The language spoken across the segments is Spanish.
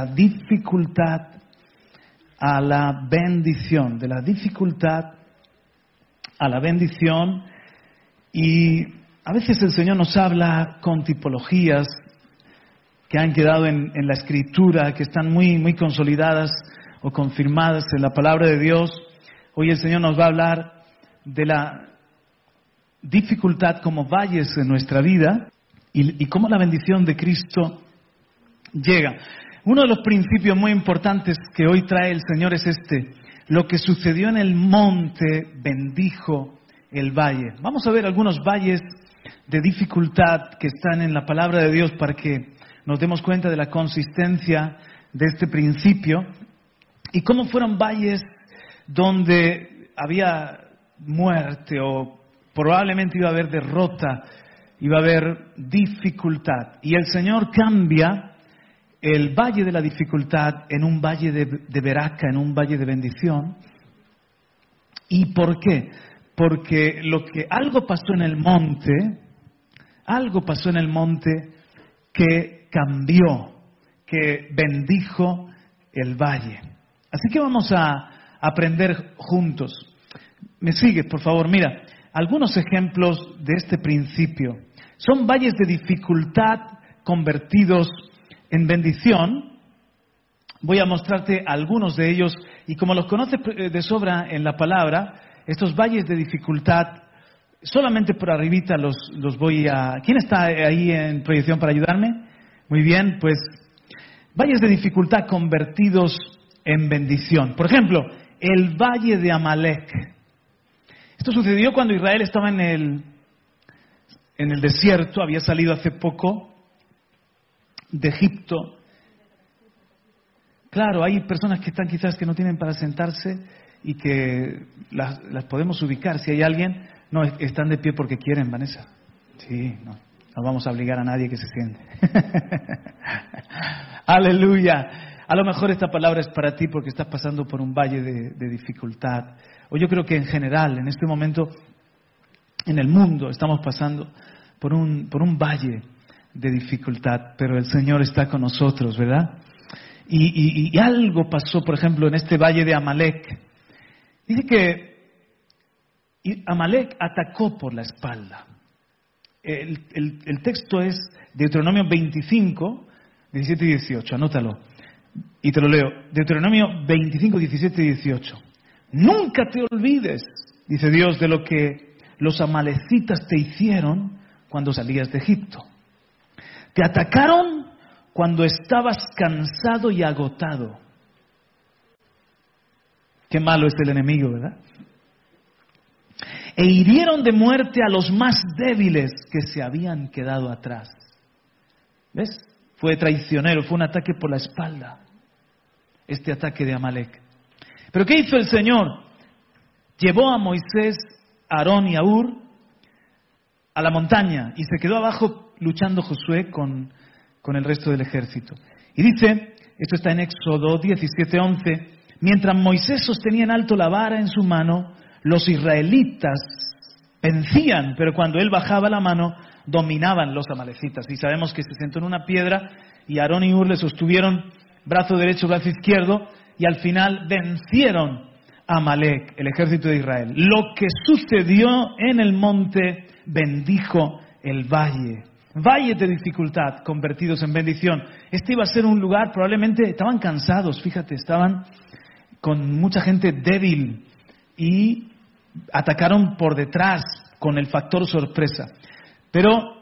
la dificultad a la bendición, de la dificultad a la bendición. Y a veces el Señor nos habla con tipologías que han quedado en, la escritura, que están muy, muy consolidadas o confirmadas en la palabra de Dios. Hoy el Señor nos va a hablar de la dificultad como valles en nuestra vida y cómo la bendición de Cristo llega. Uno de los principios muy importantes que hoy trae el Señor es este. Lo que sucedió en el monte bendijo el valle. Vamos a ver algunos valles de dificultad que están en la palabra de Dios para que nos demos cuenta de la consistencia de este principio y cómo fueron valles donde había muerte o probablemente iba a haber derrota, iba a haber dificultad. Y el Señor cambia el valle de la dificultad en un valle de, de veraca, en un valle de bendición. ¿Y por qué? Porque lo que algo pasó en el monte, algo pasó en el monte que cambió, que bendijo el valle. Así que vamos a aprender juntos. Me sigues, por favor. Mira, algunos ejemplos de este principio. Son valles de dificultad convertidos en bendición. Voy a mostrarte algunos de ellos y como los conoces de sobra en la palabra, estos valles de dificultad, solamente por arribita los, los voy a... ¿Quién está ahí en proyección para ayudarme? Muy bien, pues valles de dificultad convertidos en bendición. Por ejemplo, el valle de Amalek. Esto sucedió cuando Israel estaba en el, en el desierto, había salido hace poco de Egipto. Claro, hay personas que están quizás que no tienen para sentarse y que las, las podemos ubicar. Si hay alguien, no, están de pie porque quieren, Vanessa. Sí, no, no vamos a obligar a nadie que se siente. Aleluya. A lo mejor esta palabra es para ti porque estás pasando por un valle de, de dificultad. O yo creo que en general, en este momento, en el mundo, estamos pasando por un, por un valle de dificultad, pero el Señor está con nosotros, ¿verdad? Y, algo pasó, por ejemplo, en este valle de Amalek. Dice que Amalek atacó por la espalda. El, el, el, texto es Deuteronomio 25, 17 y 18, anótalo. Y te lo leo. Deuteronomio 25, 17 y 18. Nunca te olvides, dice Dios, de lo que los amalecitas te hicieron cuando salías de Egipto. Te atacaron cuando estabas cansado y agotado. Qué malo es el enemigo, ¿verdad? E hirieron de muerte a los más débiles que se habían quedado atrás. ¿Ves? Fue traicionero, fue un ataque por la espalda. Este ataque de Amalek. Pero ¿qué hizo el Señor? Llevó a Moisés, Aarón y Aur a la montaña y se quedó abajo luchando Josué con, con el resto del ejército. Y dice, esto está en Éxodo 17:11, mientras Moisés sostenía en alto la vara en su mano, los israelitas vencían, pero cuando él bajaba la mano, dominaban los amalecitas. Y sabemos que se sentó en una piedra y Aarón y Ur le sostuvieron brazo derecho, brazo izquierdo, y al final vencieron a Amalek, el ejército de Israel. Lo que sucedió en el monte bendijo el valle. Valles de dificultad convertidos en bendición. Este iba a ser un lugar, probablemente estaban cansados, fíjate, estaban con mucha gente débil y atacaron por detrás con el factor sorpresa. Pero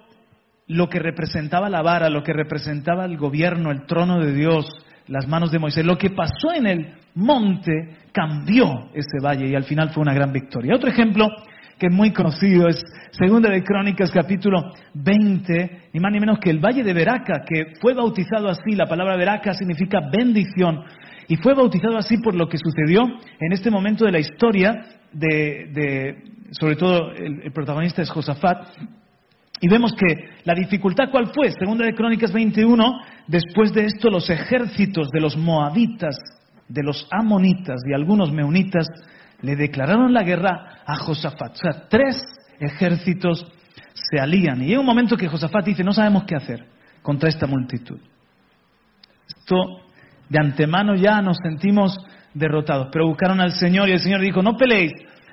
lo que representaba la vara, lo que representaba el gobierno, el trono de Dios, las manos de Moisés, lo que pasó en el monte cambió ese valle y al final fue una gran victoria. Otro ejemplo que es muy conocido es Segunda de Crónicas capítulo 20, ni más ni menos que el valle de Veraca, que fue bautizado así, la palabra Veraca significa bendición, y fue bautizado así por lo que sucedió en este momento de la historia de, sobre todo el, protagonista es Josafat, y vemos que la dificultad cuál fue, segunda de Crónicas 21, después de esto los ejércitos de los moabitas, de los amonitas y algunos meunitas le declararon la guerra a Josafat. O sea, tres ejércitos se alían. Y llega un momento que Josafat dice, no sabemos qué hacer contra esta multitud. Esto de antemano ya nos sentimos derrotados, pero buscaron al Señor y el Señor dijo, no peleéis,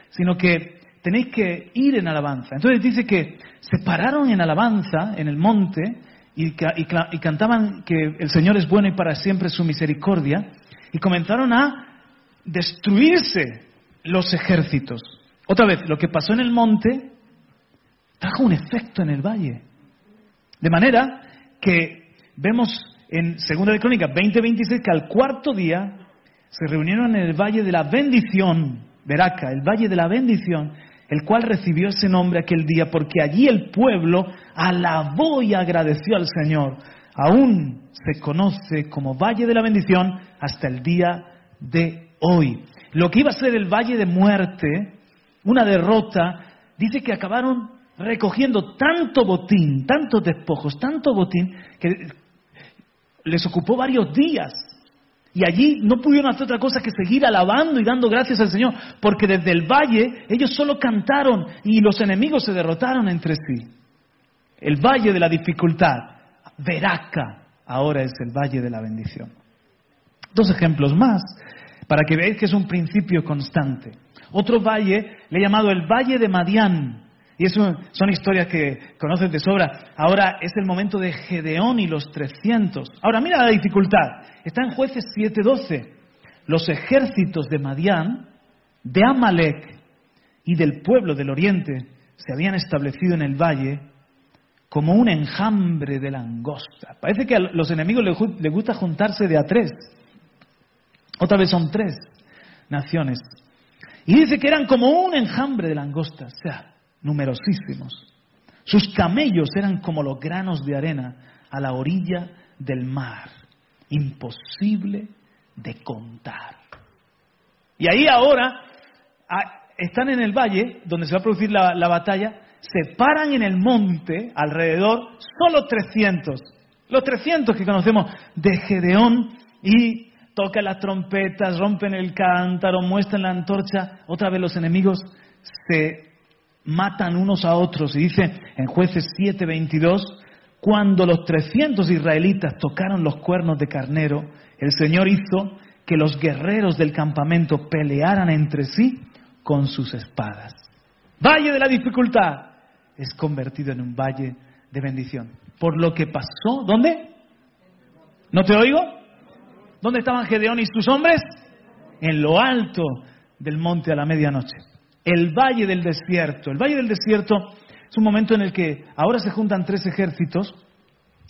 sino que tenéis que ir en alabanza. Entonces dice que se pararon en alabanza en el monte y, y cantaban que el Señor es bueno y para siempre su misericordia y comenzaron a destruirse los ejércitos. Otra vez, lo que pasó en el monte trajo un efecto en el valle. De manera que vemos en Segunda de Crónicas 20:26 que al cuarto día se reunieron en el valle de la bendición, Veraca, el valle de la bendición, el cual recibió ese nombre aquel día porque allí el pueblo alabó y agradeció al Señor. Aún se conoce como valle de la bendición hasta el día de hoy. Lo que iba a ser el valle de muerte, una derrota, dice que acabaron recogiendo tanto botín, tantos despojos, tanto botín, que les ocupó varios días. Y allí no pudieron hacer otra cosa que seguir alabando y dando gracias al Señor, porque desde el valle ellos solo cantaron y los enemigos se derrotaron entre sí. El valle de la dificultad, Veraca, ahora es el valle de la bendición. Dos ejemplos más, para que veáis que es un principio constante. Otro valle le he llamado el Valle de Madián. Y eso son historias que conoces de sobra. Ahora es el momento de Gedeón y los 300. Ahora mira la dificultad. Está en jueces 7:12. Los ejércitos de Madián, de Amalek y del pueblo del oriente se habían establecido en el valle como un enjambre de langosta. Parece que a los enemigos les gusta juntarse de a tres. Otra vez son tres naciones. Y dice que eran como un enjambre de langostas, o sea, numerosísimos. Sus camellos eran como los granos de arena a la orilla del mar, imposible de contar. Y ahí ahora ah, están en el valle donde se va a producir la, la batalla, se paran en el monte alrededor solo 300, los 300 que conocemos de Gedeón y tocan las trompetas, rompen el cántaro, muestran la antorcha, otra vez los enemigos se matan unos a otros. Y dice en jueces 7:22, cuando los 300 israelitas tocaron los cuernos de carnero, el Señor hizo que los guerreros del campamento pelearan entre sí con sus espadas. Valle de la dificultad es convertido en un valle de bendición. Por lo que pasó, ¿dónde? ¿No te oigo? ¿Dónde estaban Gedeón y sus hombres? En lo alto del monte a la medianoche. El valle del desierto. El valle del desierto es un momento en el que ahora se juntan tres ejércitos,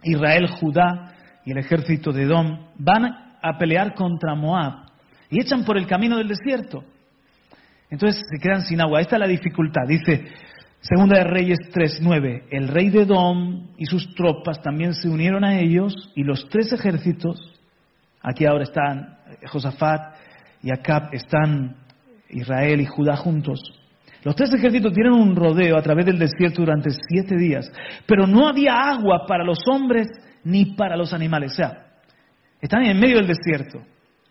Israel, Judá y el ejército de Edom, van a pelear contra Moab y echan por el camino del desierto. Entonces se quedan sin agua. Esta es la dificultad. Dice Segunda de Reyes 3.9. El rey de Edom y sus tropas también se unieron a ellos y los tres ejércitos Aquí ahora están Josafat y Acab, están Israel y Judá juntos. Los tres ejércitos tienen un rodeo a través del desierto durante siete días, pero no había agua para los hombres ni para los animales. O sea, están en medio del desierto,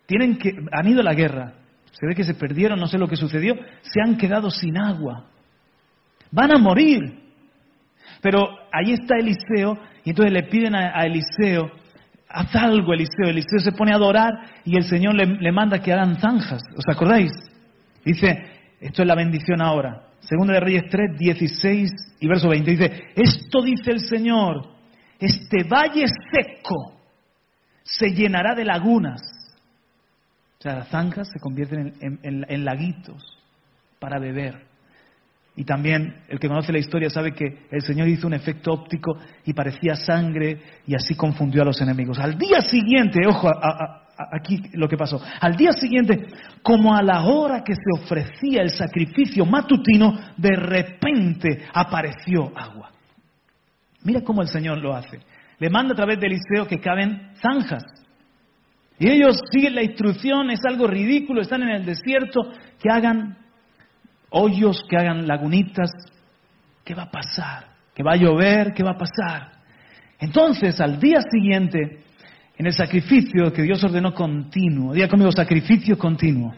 tienen que, han ido a la guerra, se ve que se perdieron, no sé lo que sucedió, se han quedado sin agua, van a morir. Pero ahí está Eliseo y entonces le piden a Eliseo haz algo, Eliseo. Eliseo se pone a adorar y el Señor le, manda que hagan zanjas. ¿Os acordáis? Dice, esto es la bendición ahora. Segunda de Reyes 3, 16 y verso 20. Dice, esto dice el Señor, este valle seco se llenará de lagunas. sea, las zanjas se convierten en, laguitos para beber. Y también el que conoce la historia sabe que el Señor hizo un efecto óptico y parecía sangre y así confundió a los enemigos. Al día siguiente, ojo, aquí lo que pasó, al día siguiente, como a la hora que se ofrecía el sacrificio matutino, de repente apareció agua. Mira cómo el Señor lo hace. Le manda a través de Eliseo que caben zanjas. Y ellos siguen la instrucción, es algo ridículo, están en el desierto, que hagan hoyos, que hagan lagunitas. ¿Qué va a pasar? ¿Qué va a llover? ¿Qué va a pasar? Entonces, al día siguiente, en el sacrificio que Dios ordenó continuo, diga conmigo, sacrificio continuo.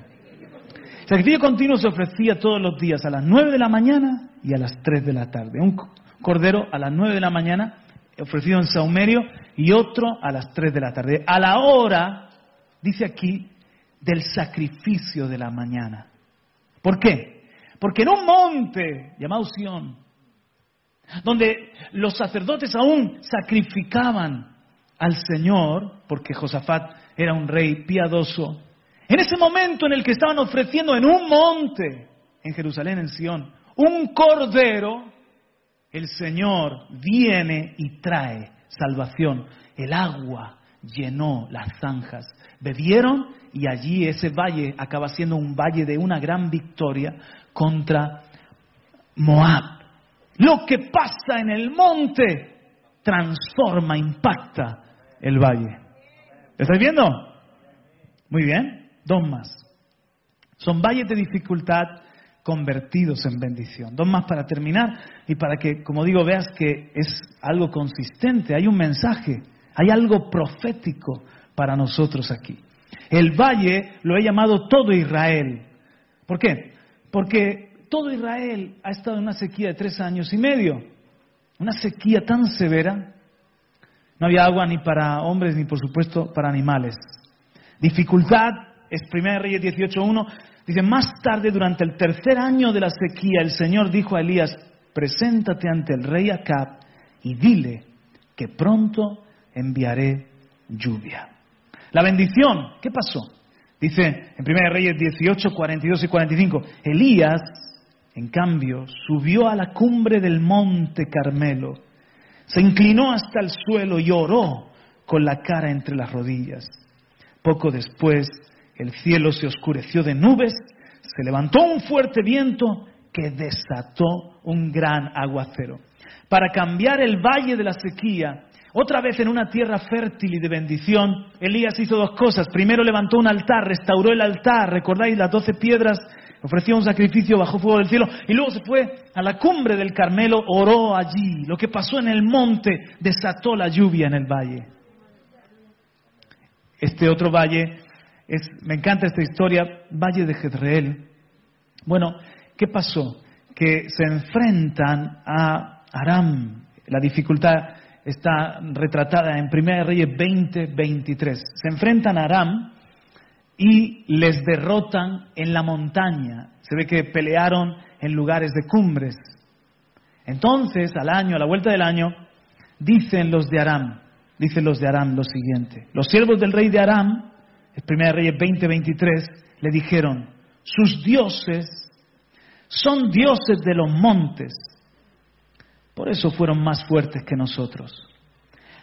Sacrificio continuo se ofrecía todos los días, a las nueve de la mañana y a las tres de la tarde. Un cordero a las nueve de la mañana, ofrecido en saumerio, y otro a las tres de la tarde. A la hora dice aquí, del sacrificio de la mañana. ¿Por qué? Porque en un monte llamado Sión, donde los sacerdotes aún sacrificaban al Señor, porque Josafat era un rey piadoso, en ese momento en el que estaban ofreciendo en un monte, en Jerusalén, en Sión, un cordero, el Señor viene y trae salvación. El agua llenó las zanjas Bebieron y allí ese valle acaba siendo un valle de una gran victoria contra Moab. Lo que pasa en el monte transforma, impacta el valle. ¿Estáis viendo? Muy bien, dos más. Son valles de dificultad convertidos en bendición. Dos más para terminar y para que, como digo, veas que es algo consistente, hay un mensaje, hay algo profético para nosotros aquí. El valle lo he llamado todo Israel. ¿Por qué? Porque todo Israel ha estado en una sequía de tres años y medio. Una sequía tan severa. No había agua ni para hombres ni por supuesto para animales. Dificultad, es 1 Reyes 18.1. Dice, más tarde, durante el tercer año de la sequía, el Señor dijo a Elías, preséntate ante el rey Acab y dile que pronto enviaré lluvia. La bendición, ¿qué pasó? Dice en 1 Reyes 18, 42 y 45, Elías, en cambio, subió a la cumbre del monte Carmelo, se inclinó hasta el suelo y oró con la cara entre las rodillas. Poco después, el cielo se oscureció de nubes, se levantó un fuerte viento que desató un gran aguacero. Para cambiar el valle de la sequía otra vez en una tierra fértil y de bendición, Elías hizo dos cosas. Primero levantó un altar, restauró el altar, recordáis las doce piedras, ofreció un sacrificio bajo fuego del cielo y luego se fue a la cumbre del Carmelo, oró allí. Lo que pasó en el monte desató la lluvia en el valle. Este otro valle, es, me encanta esta historia, Valle de Jezreel. Bueno, ¿qué pasó? Que se enfrentan a Aram, la dificultad está retratada en 1 Reyes 20, 23. Se enfrentan a Aram y les derrotan en la montaña. Se ve que pelearon en lugares de cumbres. Entonces, al año, a la vuelta del año, dicen los de Aram, dicen los de Aram lo siguiente. Los siervos del rey de Aram, en 1 Reyes 20, 23, le dijeron, sus dioses son dioses de los montes por eso fueron más fuertes que nosotros.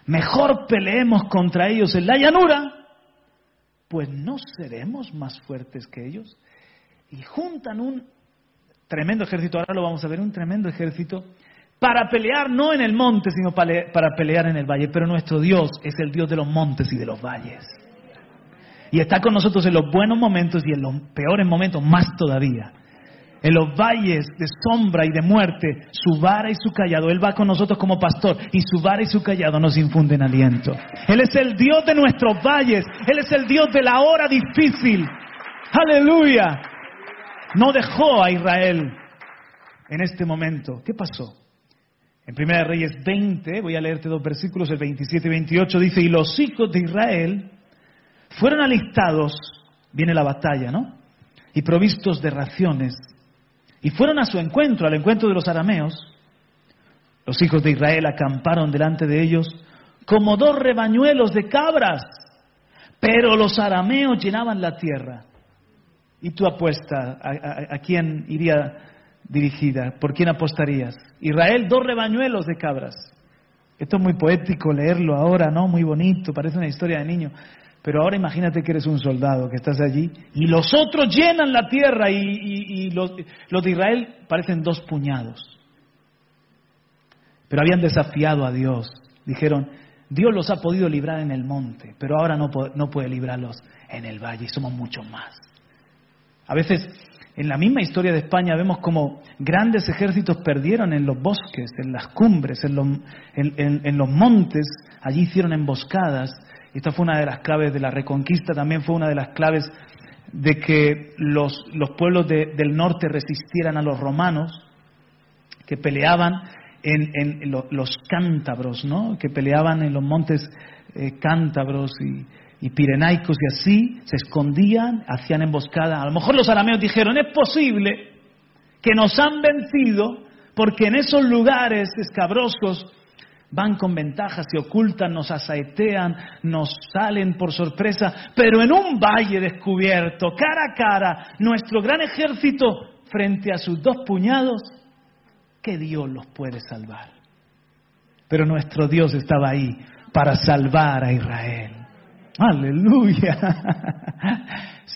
Mejor peleemos contra ellos en la llanura, pues no seremos más fuertes que ellos. Y juntan un tremendo ejército, ahora lo vamos a ver, un tremendo ejército, para pelear no en el monte, sino para pelear en el valle. Pero nuestro Dios es el Dios de los montes y de los valles. Y está con nosotros en los buenos momentos y en los peores momentos más todavía en los valles de sombra y de muerte, su vara y su callado. Él va con nosotros como pastor y su vara y su callado nos infunden aliento. Él es el Dios de nuestros valles. Él es el Dios de la hora difícil. Aleluya. No dejó a Israel en este momento. ¿Qué pasó? En 1 Reyes 20, voy a leerte dos versículos, el 27 y 28, dice, y los hijos de Israel fueron alistados, viene la batalla, ¿no? Y provistos de raciones y fueron a su encuentro, al encuentro de los arameos. Los hijos de Israel acamparon delante de ellos como dos rebañuelos de cabras Pero los arameos llenaban la tierra. ¿Y tu apuesta a, a quién iría dirigida? ¿Por quién apostarías? Israel, dos rebañuelos de cabras. Esto es muy poético leerlo ahora, ¿no? Muy bonito, parece una historia de niño. Pero ahora imagínate que eres un soldado, que estás allí, y los otros llenan la tierra y, los, de Israel parecen dos puñados. Pero habían desafiado a Dios. Dijeron, Dios los ha podido librar en el monte, pero ahora no, no puede librarlos en el valle, y somos mucho más. A veces en la misma historia de España vemos como grandes ejércitos perdieron en los bosques, en las cumbres, en los, en, los montes, allí hicieron emboscadas. Esta fue una de las claves de la reconquista, también fue una de las claves de que los, los pueblos del norte resistieran a los romanos, que peleaban en, los cántabros, ¿no? que peleaban en los montes eh, cántabros y, y pirenaicos y así, se escondían, hacían emboscada. A lo mejor los arameos dijeron, es posible que nos han vencido porque en esos lugares escabrosos van con ventaja, se ocultan, nos asaetean, nos salen por sorpresa, pero en un valle descubierto, cara a cara, nuestro gran ejército frente a sus dos puñados, que Dios los puede salvar. Pero nuestro Dios estaba ahí para salvar a Israel. Aleluya.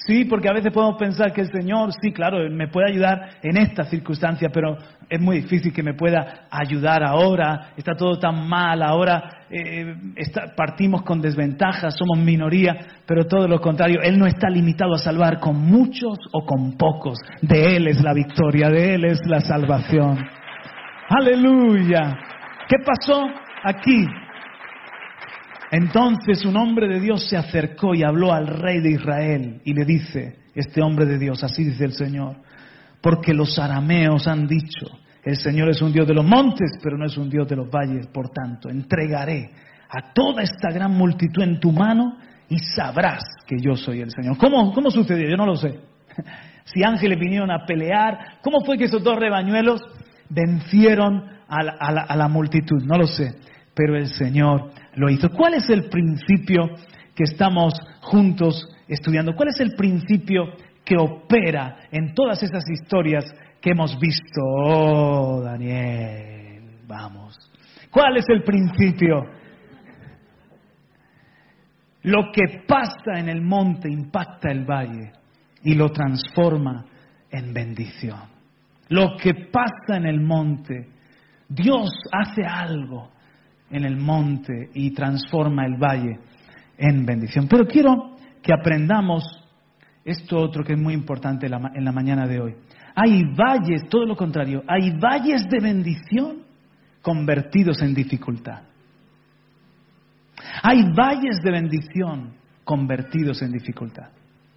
Sí, porque a veces podemos pensar que el Señor, sí, claro, me puede ayudar en esta circunstancia, pero es muy difícil que me pueda ayudar ahora. Está todo tan mal, ahora eh, partimos con desventajas, somos minoría, pero todo lo contrario, Él no está limitado a salvar con muchos o con pocos. De Él es la victoria, de Él es la salvación. Aleluya. ¿Qué pasó aquí? Entonces un hombre de Dios se acercó y habló al rey de Israel y le dice, este hombre de Dios, así dice el Señor, porque los arameos han dicho, el Señor es un Dios de los montes, pero no es un Dios de los valles, por tanto, entregaré a toda esta gran multitud en tu mano y sabrás que yo soy el Señor. ¿Cómo, cómo sucedió? Yo no lo sé. Si ángeles vinieron a pelear, ¿cómo fue que esos dos rebañuelos vencieron a la multitud? No lo sé, pero el Señor lo hizo. ¿Cuál es el principio que estamos juntos estudiando? ¿Cuál es el principio que opera en todas esas historias que hemos visto? Oh, Daniel, vamos. ¿Cuál es el principio? Lo que pasa en el monte impacta el valle y lo transforma en bendición. Lo que pasa en el monte, Dios hace algo en el monte y transforma el valle en bendición. Pero quiero que aprendamos esto otro que es muy importante en la mañana de hoy. Hay valles, todo lo contrario, hay valles de bendición convertidos en dificultad. Hay valles de bendición convertidos en dificultad.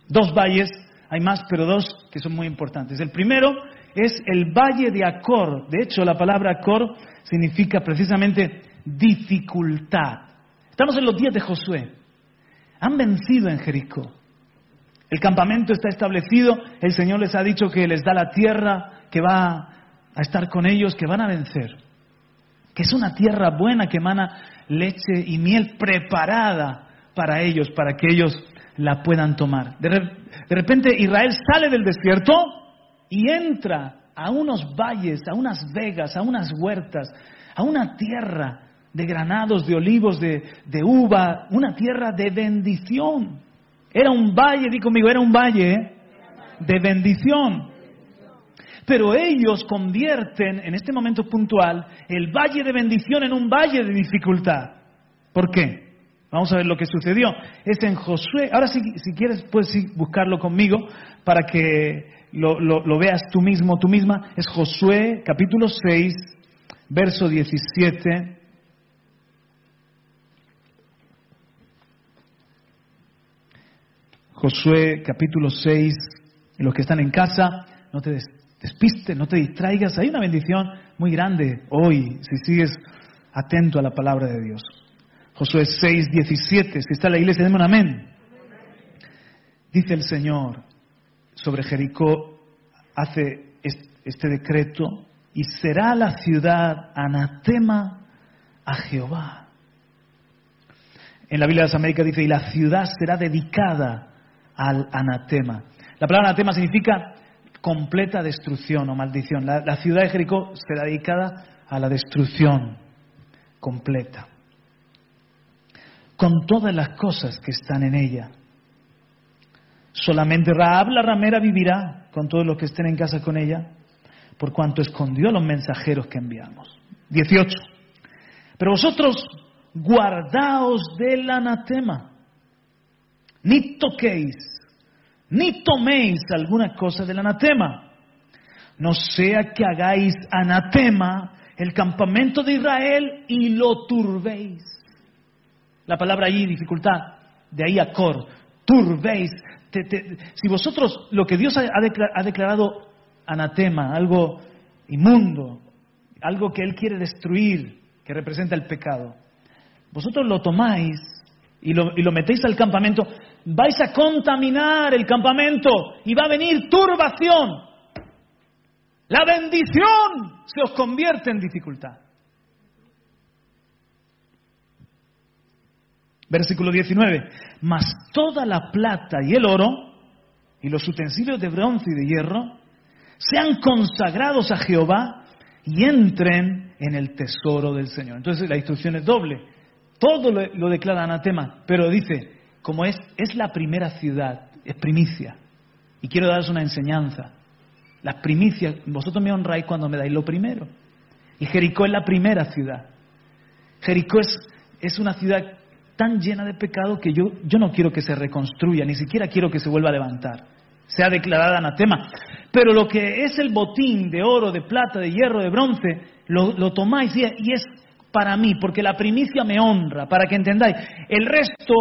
Dos valles, hay más, pero dos que son muy importantes. El primero es el valle de Acor. De hecho, la palabra Acor significa precisamente dificultad. Estamos en los días de Josué. Han vencido en Jericó. El campamento está establecido, el Señor les ha dicho que les da la tierra, que va a estar con ellos, que van a vencer. Que es una tierra buena que emana leche y miel preparada para ellos, para que ellos la puedan tomar. De, de repente Israel sale del desierto y entra a unos valles, a unas vegas, a unas huertas, a una tierra de granados, de olivos, de, uva, una tierra de bendición. Era un valle, di conmigo, era un valle ¿eh? de bendición. Pero ellos convierten en este momento puntual el valle de bendición en un valle de dificultad. ¿Por qué? Vamos a ver lo que sucedió. Es en Josué. Ahora si, si quieres puedes buscarlo conmigo para que lo, lo veas tú mismo, tú misma. Es Josué capítulo 6, verso 17 Josué capítulo 6, y los que están en casa, no te despistes, no te distraigas. Hay una bendición muy grande hoy si sigues atento a la palabra de Dios. Josué 6, 17, si está la iglesia, denme un amén. Dice el Señor sobre Jericó, hace este decreto, y será la ciudad anatema a Jehová En la Biblia de las Américas dice, y la ciudad será dedicada al anatema. La palabra anatema significa completa destrucción o maldición. La, ciudad de Jericó será dedicada a la destrucción completa. Con todas las cosas que están en ella. Solamente Raab la ramera vivirá con todos los que estén en casa con ella, por cuanto escondió a los mensajeros que enviamos. 18. Pero vosotros guardaos del anatema, ni toquéis, ni toméis alguna cosa del anatema, no sea que hagáis anatema el campamento de Israel y lo turbéis. La palabra ahí, dificultad, de ahí a cor, turbéis. si vosotros lo que Dios ha declarado anatema, algo inmundo, algo que Él quiere destruir, que representa el pecado, vosotros lo tomáis y lo, y lo metéis al campamento, vais a contaminar el campamento y va a venir turbación. La bendición se os convierte en dificultad. Versículo 19. Mas toda la plata y el oro y los utensilios de bronce y de hierro sean consagrados a Jehová y entren en el tesoro del Señor. Entonces la instrucción es doble. Todo lo, declara anatema, pero dice, como es, es la primera ciudad, es primicia. Y quiero daros una enseñanza. Las primicias, vosotros me honráis cuando me dais lo primero. Y Jericó es la primera ciudad. Jericó es, es una ciudad tan llena de pecado que yo, yo no quiero que se reconstruya, ni siquiera quiero que se vuelva a levantar. Sea declarada anatema. Pero lo que es el botín de oro, de plata, de hierro, de bronce, lo, tomáis y, es para mí, porque la primicia me honra, para que entendáis. El resto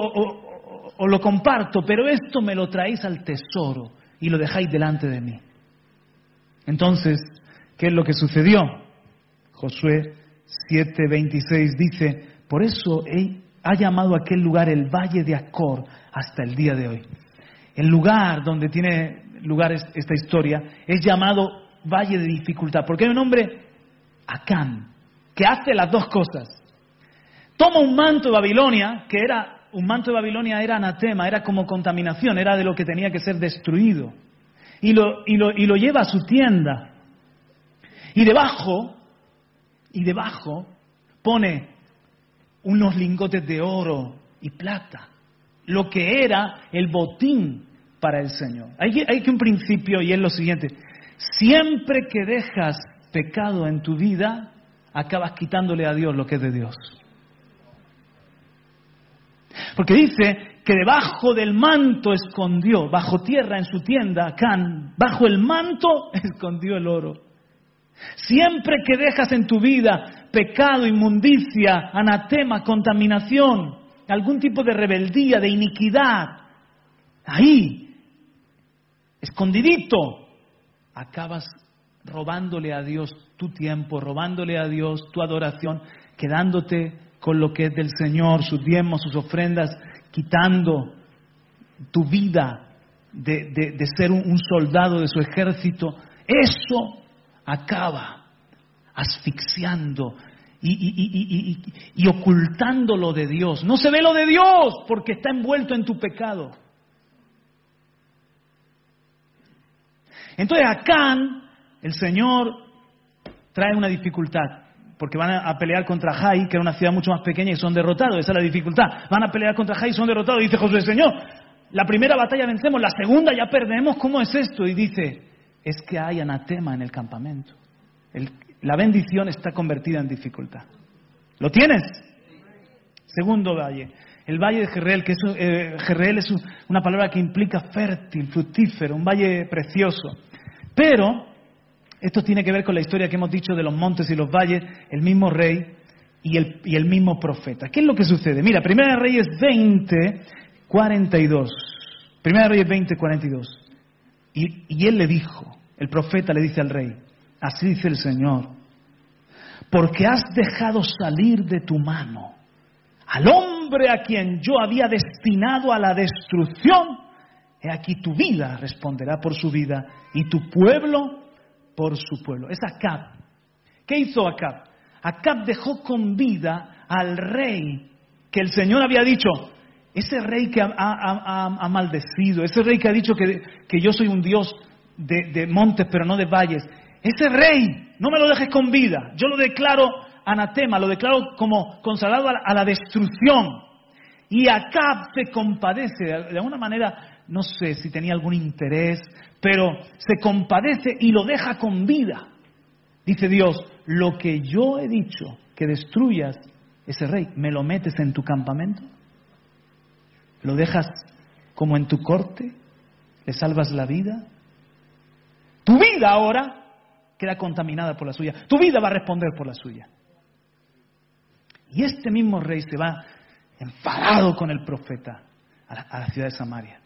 o, lo comparto, pero esto me lo traéis al tesoro y lo dejáis delante de mí. Entonces, ¿qué es lo que sucedió? Josué 7:26 dice, por eso ha llamado a aquel lugar el Valle de Acor hasta el día de hoy. El lugar donde tiene lugar esta historia es llamado Valle de Dificultad, porque hay un hombre, Acán, que hace las dos cosas. Toma un manto de Babilonia, que era, un manto de Babilonia era anatema, era como contaminación, era de lo que tenía que ser destruido, y lo, y lo, y lo lleva a su tienda. Y debajo, y debajo pone unos lingotes de oro y plata, lo que era el botín para el Señor. Hay hay que un principio y es lo siguiente, siempre que dejas pecado en tu vida, acabas quitándole a Dios lo que es de Dios. Porque dice que debajo del manto escondió, bajo tierra en su tienda, Can, bajo el manto escondió el oro. Siempre que dejas en tu vida pecado, inmundicia, anatema, contaminación, algún tipo de rebeldía, de iniquidad, ahí, escondidito, acabas robándole a Dios tu tiempo, robándole a Dios tu adoración, quedándote con lo que es del Señor, sus diezmos, sus ofrendas, quitando tu vida de, ser un soldado de su ejército. Eso acaba asfixiando y, y, ocultando lo de Dios. No se ve lo de Dios porque está envuelto en tu pecado. Entonces acá el Señor trae una dificultad, porque van a pelear contra Jai, que era una ciudad mucho más pequeña, y son derrotados, esa es la dificultad. Van a pelear contra Jai y son derrotados, y dice Josué, Señor, la primera batalla vencemos, la segunda ya perdemos, ¿cómo es esto? Y dice, es que hay anatema en el campamento. la bendición está convertida en dificultad. ¿Lo tienes? Segundo valle. El valle de Jerreel, que es, eh, es una palabra que implica fértil, fructífero, un valle precioso. Pero esto tiene que ver con la historia que hemos dicho de los montes y los valles, el mismo rey y el, mismo profeta. ¿Qué es lo que sucede? Mira, Primera Reyes 20, 42. Primera Reyes 20, 42. Y, y él le dijo, el profeta le dice al rey, así dice el Señor, porque has dejado salir de tu mano al hombre a quien yo había destinado a la destrucción, he aquí tu vida responderá por su vida y tu pueblo por su pueblo. Es Acab. ¿Qué hizo Acab? Acab dejó con vida al rey que el Señor había dicho, ese rey que ha, maldecido, ese rey que ha dicho que, que yo soy un Dios de, de, montes pero no de valles, ese rey, no me lo dejes con vida, yo lo declaro anatema, lo declaro como consagrado a la, destrucción. Y Acab se compadece, de alguna manera, no sé si tenía algún interés, pero se compadece y lo deja con vida. Dice Dios, lo que yo he dicho que destruyas ese rey, ¿me lo metes en tu campamento? ¿Lo dejas como en tu corte? ¿Le salvas la vida? Tu vida ahora queda contaminada por la suya. Tu vida va a responder por la suya. Y este mismo rey se va enfadado con el profeta a la, ciudad de Samaria.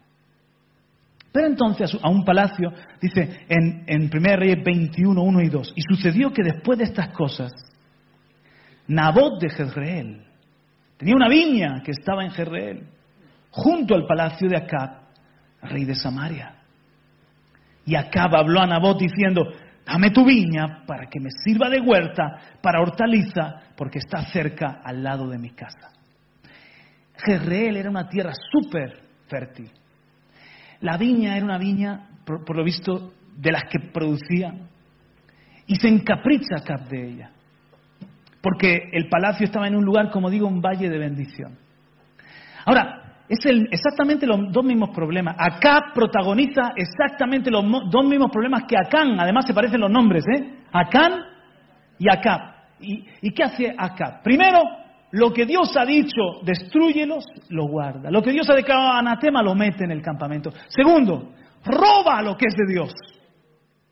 Pero entonces a un palacio, dice en, en 1 Reyes 21, 1 y 2, y sucedió que después de estas cosas, Nabot de Jezreel tenía una viña que estaba en Jezreel, junto al palacio de Acab, rey de Samaria. Y Acab habló a Nabot diciendo, dame tu viña para que me sirva de huerta, para hortaliza, porque está cerca al lado de mi casa. Jezreel era una tierra súper fértil. La viña era una viña, por, lo visto, de las que producía. Y se encapricha Acab de ella. Porque el palacio estaba en un lugar, como digo, un valle de bendición. Ahora, es exactamente los dos mismos problemas. Acab protagoniza exactamente los dos mismos problemas que Acán. Además se parecen los nombres, ¿eh? Acán y Acab. ¿Y, qué hace Acab? Primero, lo que Dios ha dicho, destruyelos, lo guarda. Lo que Dios ha declarado anatema, lo mete en el campamento. Segundo, roba lo que es de Dios.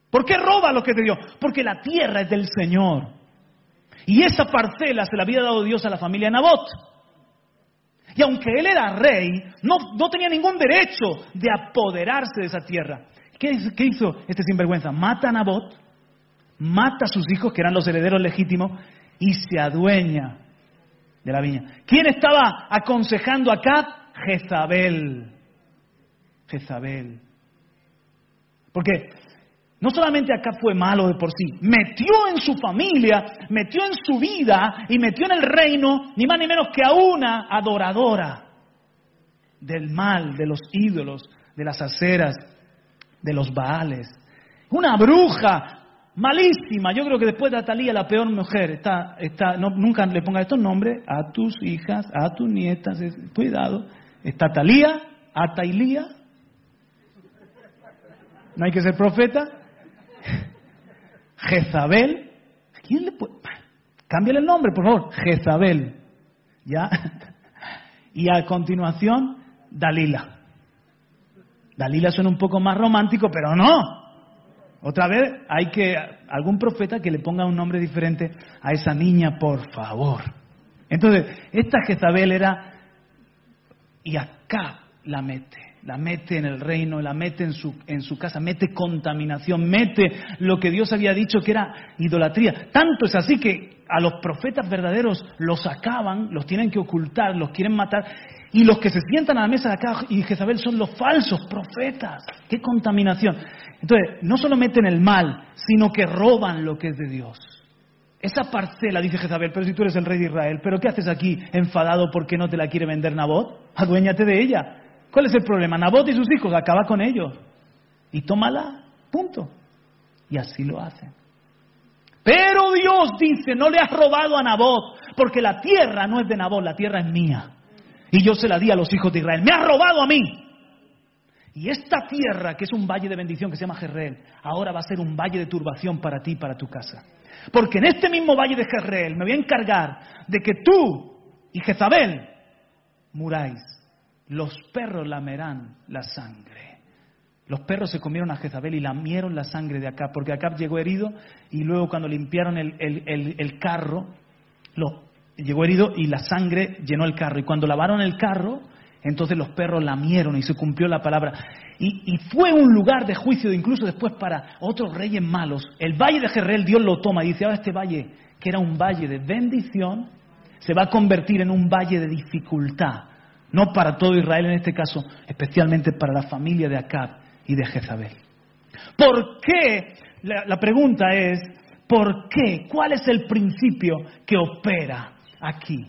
¿Por qué roba lo que es de Dios? Porque la tierra es del Señor. Y esa parcela se la había dado Dios a la familia Nabot. Y aunque él era rey, no, no tenía ningún derecho de apoderarse de esa tierra. ¿Qué, ¿Qué, hizo este sinvergüenza? Mata a Nabot, mata a sus hijos, que eran los herederos legítimos, y se adueña de la viña. ¿Quién estaba aconsejando acá? Jezabel. Jezabel. Porque no solamente acá fue malo de por sí, metió en su familia, metió en su vida y metió en el reino ni más ni menos que a una adoradora del mal, de los ídolos, de las aceras, de los baales. Una bruja malísima. Yo creo que después de Atalía la peor mujer. Está, está, nunca le ponga estos nombres a tus hijas, a tus nietas. Cuidado. Está Atalía, Atailía. No hay que ser profeta. Jezabel. ¿Quién le puede? Cámbiale el nombre, por favor. Jezabel. ¿Ya? Y a continuación, Dalila. Dalila suena un poco más romántico, pero no. Otra vez hay que, algún profeta que le ponga un nombre diferente a esa niña, por favor. Entonces, esta Jezabel era, y acá la mete la mete en el reino, la mete en su, en su casa, mete contaminación, mete lo que Dios había dicho que era idolatría. Tanto es así que a los profetas verdaderos los acaban, los tienen que ocultar, los quieren matar. Y los que se sientan a la mesa de acá y Jezabel son los falsos profetas. ¡Qué contaminación! Entonces, no solo meten el mal, sino que roban lo que es de Dios. Esa parcela, dice Jezabel, pero si tú eres el rey de Israel, ¿pero qué haces aquí enfadado porque no te la quiere vender Nabot? Aduéñate de ella. ¿Cuál es el problema? Nabot y sus hijos, acaba con ellos. Y tómala, punto. Y así lo hacen. Pero Dios dice, no le has robado a Nabot, porque la tierra no es de Nabot, la tierra es mía. Y yo se la di a los hijos de Israel. Me has robado a mí. Y esta tierra, que es un valle de bendición que se llama Jezreel, ahora va a ser un valle de turbación para ti y para tu casa. Porque en este mismo valle de Jezreel me voy a encargar de que tú y Jezabel muráis los perros lamerán la sangre. Los perros se comieron a Jezabel y lamieron la sangre de Acab, porque Acab llegó herido y luego cuando limpiaron el, carro, lo, llegó herido y la sangre llenó el carro. Y cuando lavaron el carro, entonces los perros lamieron y se cumplió la palabra. Y, fue un lugar de juicio, incluso después para otros reyes malos. El valle de Jezreel, Dios lo toma y dice, ahora este valle, que era un valle de bendición, se va a convertir en un valle de dificultad. No para todo Israel en este caso, especialmente para la familia de Acab y de Jezabel. ¿Por qué? La, pregunta es, ¿por qué? ¿Cuál es el principio que opera aquí?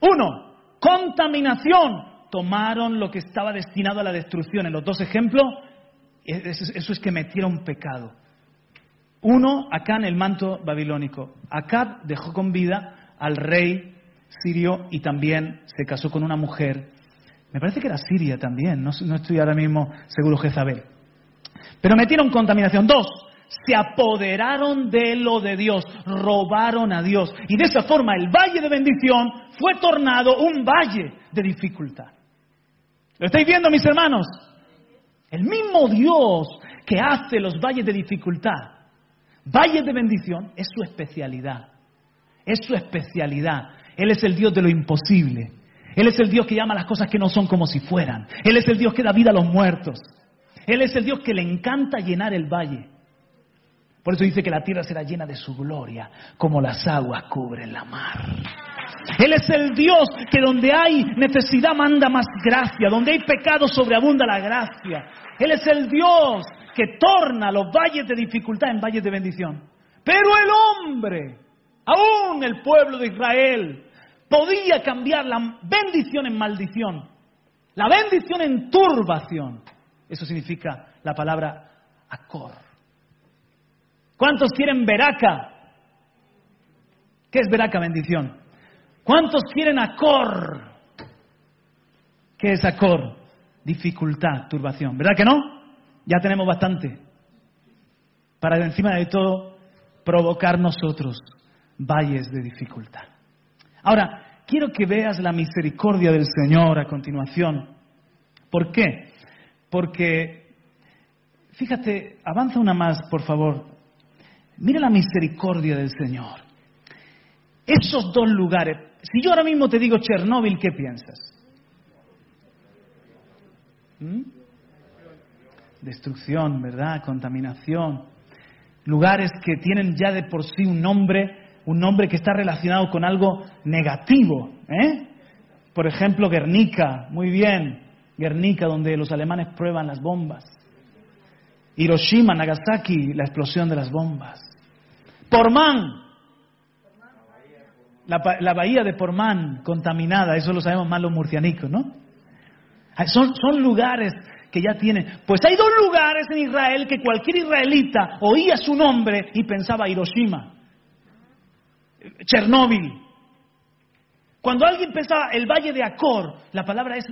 Uno, contaminación. Tomaron lo que estaba destinado a la destrucción. En los dos ejemplos, eso es que metieron pecado. Uno, acá en el manto babilónico. Acab dejó con vida al rey sirio y también se casó con una mujer. Me parece que era Siria también, no, no estoy ahora mismo seguro Jezabel. Pero metieron contaminación. Dos, se apoderaron de lo de Dios, robaron a Dios. Y de esa forma el valle de bendición fue tornado un valle de dificultad. ¿Lo estáis viendo, mis hermanos? El mismo Dios que hace los valles de dificultad, valles de bendición, es su especialidad. Es su especialidad. Él es el Dios de lo imposible. Él es el Dios que llama las cosas que no son como si fueran. Él es el Dios que da vida a los muertos. Él es el Dios que le encanta llenar el valle. Por eso dice que la tierra será llena de su gloria, como las aguas cubren la mar. Él es el Dios que donde hay necesidad manda más gracia, donde hay pecado sobreabunda la gracia. Él es el Dios que torna los valles de dificultad en valles de bendición. Pero el hombre, aún el pueblo de Israel, podía cambiar la bendición en maldición, la bendición en turbación. Eso significa la palabra acor. ¿Cuántos quieren veraca? ¿Qué es veraca, bendición? ¿Cuántos quieren acor? ¿Qué es acor? Dificultad, turbación. ¿Verdad que no? Ya tenemos bastante. Para encima de todo provocar nosotros valles de dificultad. Ahora, quiero que veas la misericordia del Señor a continuación. ¿Por qué? Porque, fíjate, avanza una más, por favor, Mira la misericordia del Señor. Esos dos lugares. Si yo ahora mismo te digo Chernóbil, ¿qué piensas? ¿Mm? Destrucción, ¿verdad? Contaminación. Lugares que tienen ya de por sí un nombre, un nombre que está relacionado con algo negativo. ¿eh? Por ejemplo, Guernica, muy bien. Guernica, donde los alemanes prueban las bombas. Hiroshima, Nagasaki, la explosión de las bombas. Pormán. La, bahía de Pormán contaminada, eso lo sabemos más los murcianicos, ¿no? Son, son lugares que ya tienen. Pues hay dos lugares en Israel que cualquier israelita oía su nombre y pensaba Hiroshima, Chernóbil, cuando alguien pensaba el valle de Acor, la palabra es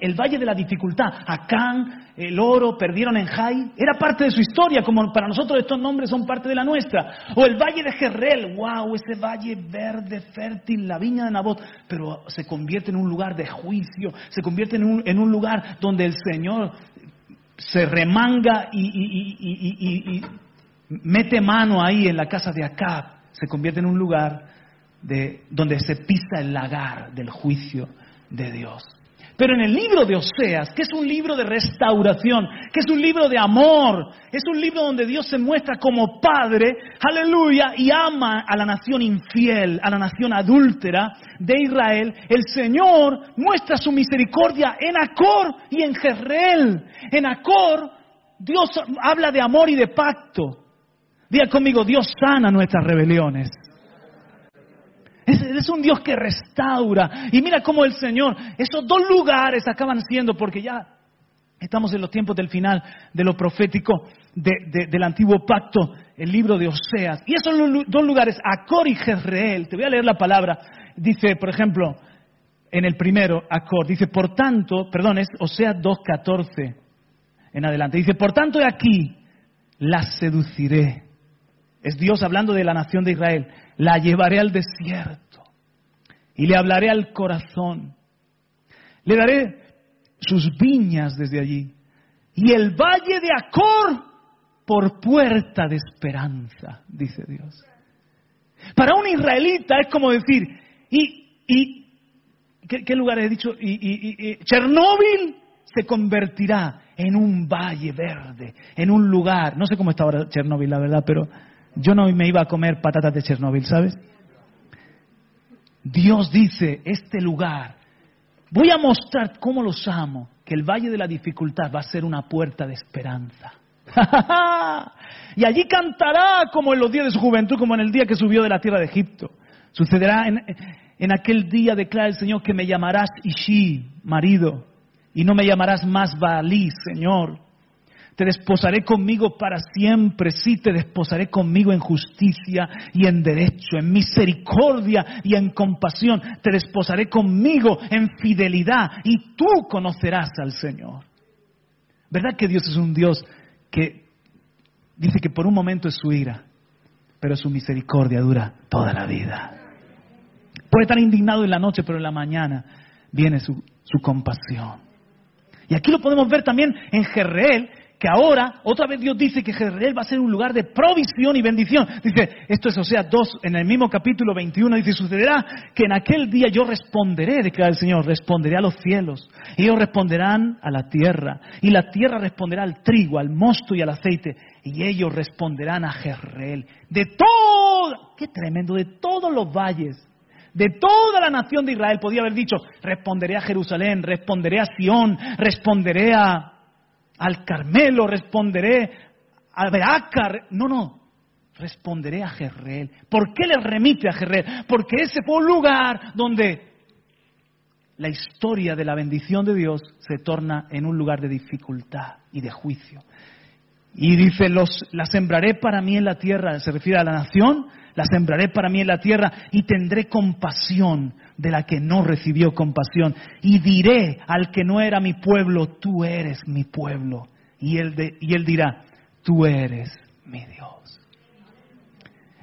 el valle de la dificultad. Acán, el oro, perdieron en Jai, era parte de su historia, como para nosotros estos nombres son parte de la nuestra. O el valle de Jerrel, wow, ese valle verde, fértil, la viña de Nabot, pero se convierte en un lugar de juicio, se convierte en un, lugar donde el Señor se remanga y, y mete mano ahí en la casa de Acab, se convierte en un lugar de donde se pisa el lagar del juicio de Dios. Pero en el libro de Oseas, que es un libro de restauración, que es un libro de amor, es un libro donde Dios se muestra como Padre, aleluya, y ama a la nación infiel, a la nación adúltera de Israel, el Señor muestra su misericordia en Acor y en Jezreel. En Acor, Dios habla de amor y de pacto. Diga conmigo, Dios sana nuestras rebeliones. Es, un Dios que restaura. Y mira cómo el Señor, esos dos lugares acaban siendo, porque ya estamos en los tiempos del final de lo profético del antiguo pacto, el libro de Oseas. Y esos dos lugares, Acor y Jezreel, te voy a leer la palabra, dice, por ejemplo, en el primero, Acor, dice, por tanto, perdón, es Oseas 2.14 en adelante, dice, por tanto de aquí la seduciré. Es Dios hablando de la nación de Israel la llevaré al desierto y le hablaré al corazón. Le daré sus viñas desde allí y el valle de Acor por puerta de esperanza, dice Dios. Para un israelita es como decir, y, y ¿qué, lugar he dicho? Y, y Chernóbil se convertirá en un valle verde, en un lugar, no sé cómo está ahora Chernóbil, la verdad, pero yo no me iba a comer patatas de Chernóbil, ¿sabes? Dios dice, este lugar, voy a mostrar cómo los amo, que el valle de la dificultad va a ser una puerta de esperanza. y allí cantará como en los días de su juventud, como en el día que subió de la tierra de Egipto. Sucederá en, en aquel día, declara el Señor, que me llamarás Ishi, marido, y no me llamarás más Baalí, Señor. Te desposaré conmigo para siempre, sí, te desposaré conmigo en justicia y en derecho, en misericordia y en compasión. Te desposaré conmigo en fidelidad y tú conocerás al Señor. ¿Verdad que Dios es un Dios que dice que por un momento es su ira, pero su misericordia dura toda la vida? Puede estar indignado en la noche, pero en la mañana viene su, su compasión. Y aquí lo podemos ver también en Jerreel, que ahora, otra vez Dios dice que Jezreel va a ser un lugar de provisión y bendición. Dice, esto es Oseas 2, en el mismo capítulo 21, dice, sucederá que en aquel día yo responderé, declara el Señor, responderé a los cielos. Y ellos responderán a la tierra. Y la tierra responderá al trigo, al mosto y al aceite. Y ellos responderán a Jezreel. De todo, qué tremendo, de todos los valles de toda la nación de Israel, podía haber dicho, responderé a Jerusalén, responderé a Sión, responderé a, al Carmelo, responderé a Beácar. No, no, responderé a Jerreel. ¿Por qué le remite a Jerreel? Porque ese fue un lugar donde la historia de la bendición de Dios se torna en un lugar de dificultad y de juicio. Y dice, los, la sembraré para mí en la tierra, se refiere a la nación, la sembraré para mí en la tierra y tendré compasión de la que no recibió compasión. Y diré al que no era mi pueblo, tú eres mi pueblo. Y él, dirá, tú eres mi Dios.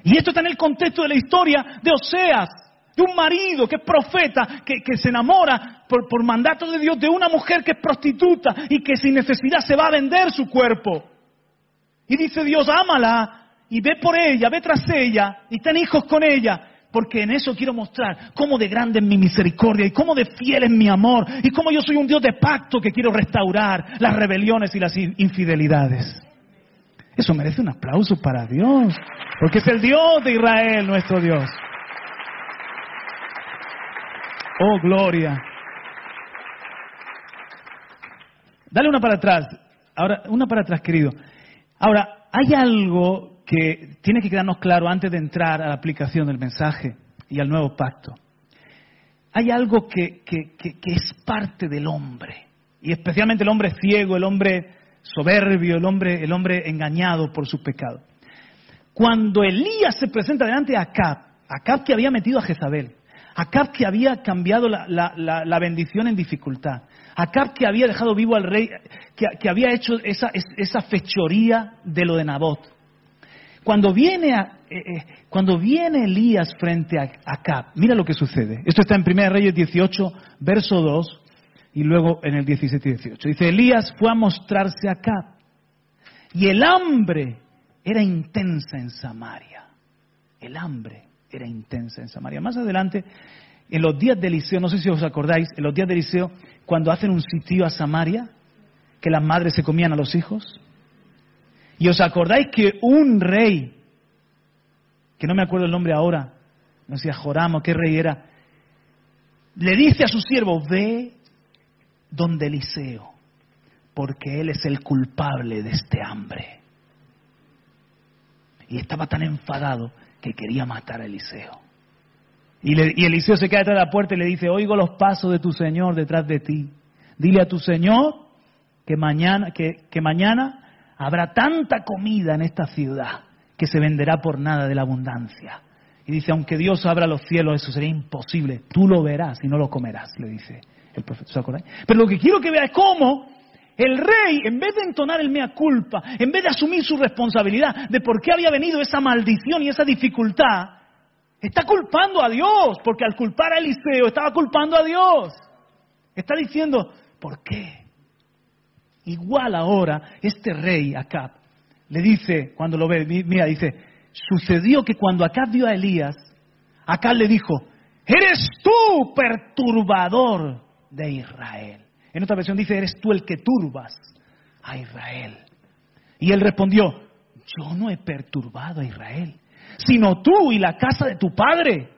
Y esto está en el contexto de la historia de Oseas, de un marido que es profeta, que, que se enamora por, por mandato de Dios de una mujer que es prostituta y que sin necesidad se va a vender su cuerpo. Y dice Dios, ámala, y ve por ella, ve tras ella y ten hijos con ella, porque en eso quiero mostrar cómo de grande es mi misericordia y cómo de fiel es mi amor y cómo yo soy un Dios de pacto que quiero restaurar las rebeliones y las infidelidades. Eso merece un aplauso para Dios, porque es el Dios de Israel, nuestro Dios. Oh, gloria. Dale una para atrás. Ahora, una para atrás, querido. Ahora, hay algo que tiene que quedarnos claro antes de entrar a la aplicación del mensaje y al nuevo pacto. Hay algo que, es parte del hombre, y especialmente el hombre ciego, el hombre soberbio, el hombre, el hombre engañado por su pecado. Cuando Elías se presenta delante de Acab, Acab que había metido a Jezabel, Acab que había cambiado la, bendición en dificultad, Acab que había dejado vivo al rey, que, había hecho esa, esa fechoría de lo de Nabot, cuando viene, eh, eh, cuando viene Elías frente a Acab, mira lo que sucede. Esto está en 1 Reyes 18, verso 2, y luego en el 17 y 18. Dice, Elías fue a mostrarse a Acab, y el hambre era intensa en Samaria. El hambre era intensa en Samaria. Más adelante, en los días de Eliseo, no sé si os acordáis, en los días de Eliseo, cuando hacen un sitio a Samaria, que las madres se comían a los hijos, y os acordáis que un rey, que no me acuerdo el nombre ahora, no sé, Joram qué rey era, le dice a su siervo, ve donde Eliseo, porque él es el culpable de este hambre. Y estaba tan enfadado que quería matar a Eliseo. Y, Eliseo se queda detrás de la puerta y le dice, oigo los pasos de tu Señor detrás de ti. Dile a tu Señor que mañana, que mañana habrá tanta comida en esta ciudad que se venderá por nada de la abundancia. Y dice, aunque Dios abra los cielos, eso sería imposible. Tú lo verás y no lo comerás, le dice el profeta. Pero lo que quiero que vea es cómo el rey, en vez de entonar el mea culpa, en vez de asumir su responsabilidad de por qué había venido esa maldición y esa dificultad, está culpando a Dios, porque al culpar a Eliseo estaba culpando a Dios. Está diciendo, ¿por qué? Igual ahora, este rey Acab le dice, cuando lo ve, mira, dice, sucedió que cuando Acab vio a Elías, Acab le dijo, eres tú perturbador de Israel. En otra versión dice, eres tú el que turbas a Israel. Y él respondió, yo no he perturbado a Israel, sino tú y la casa de tu padre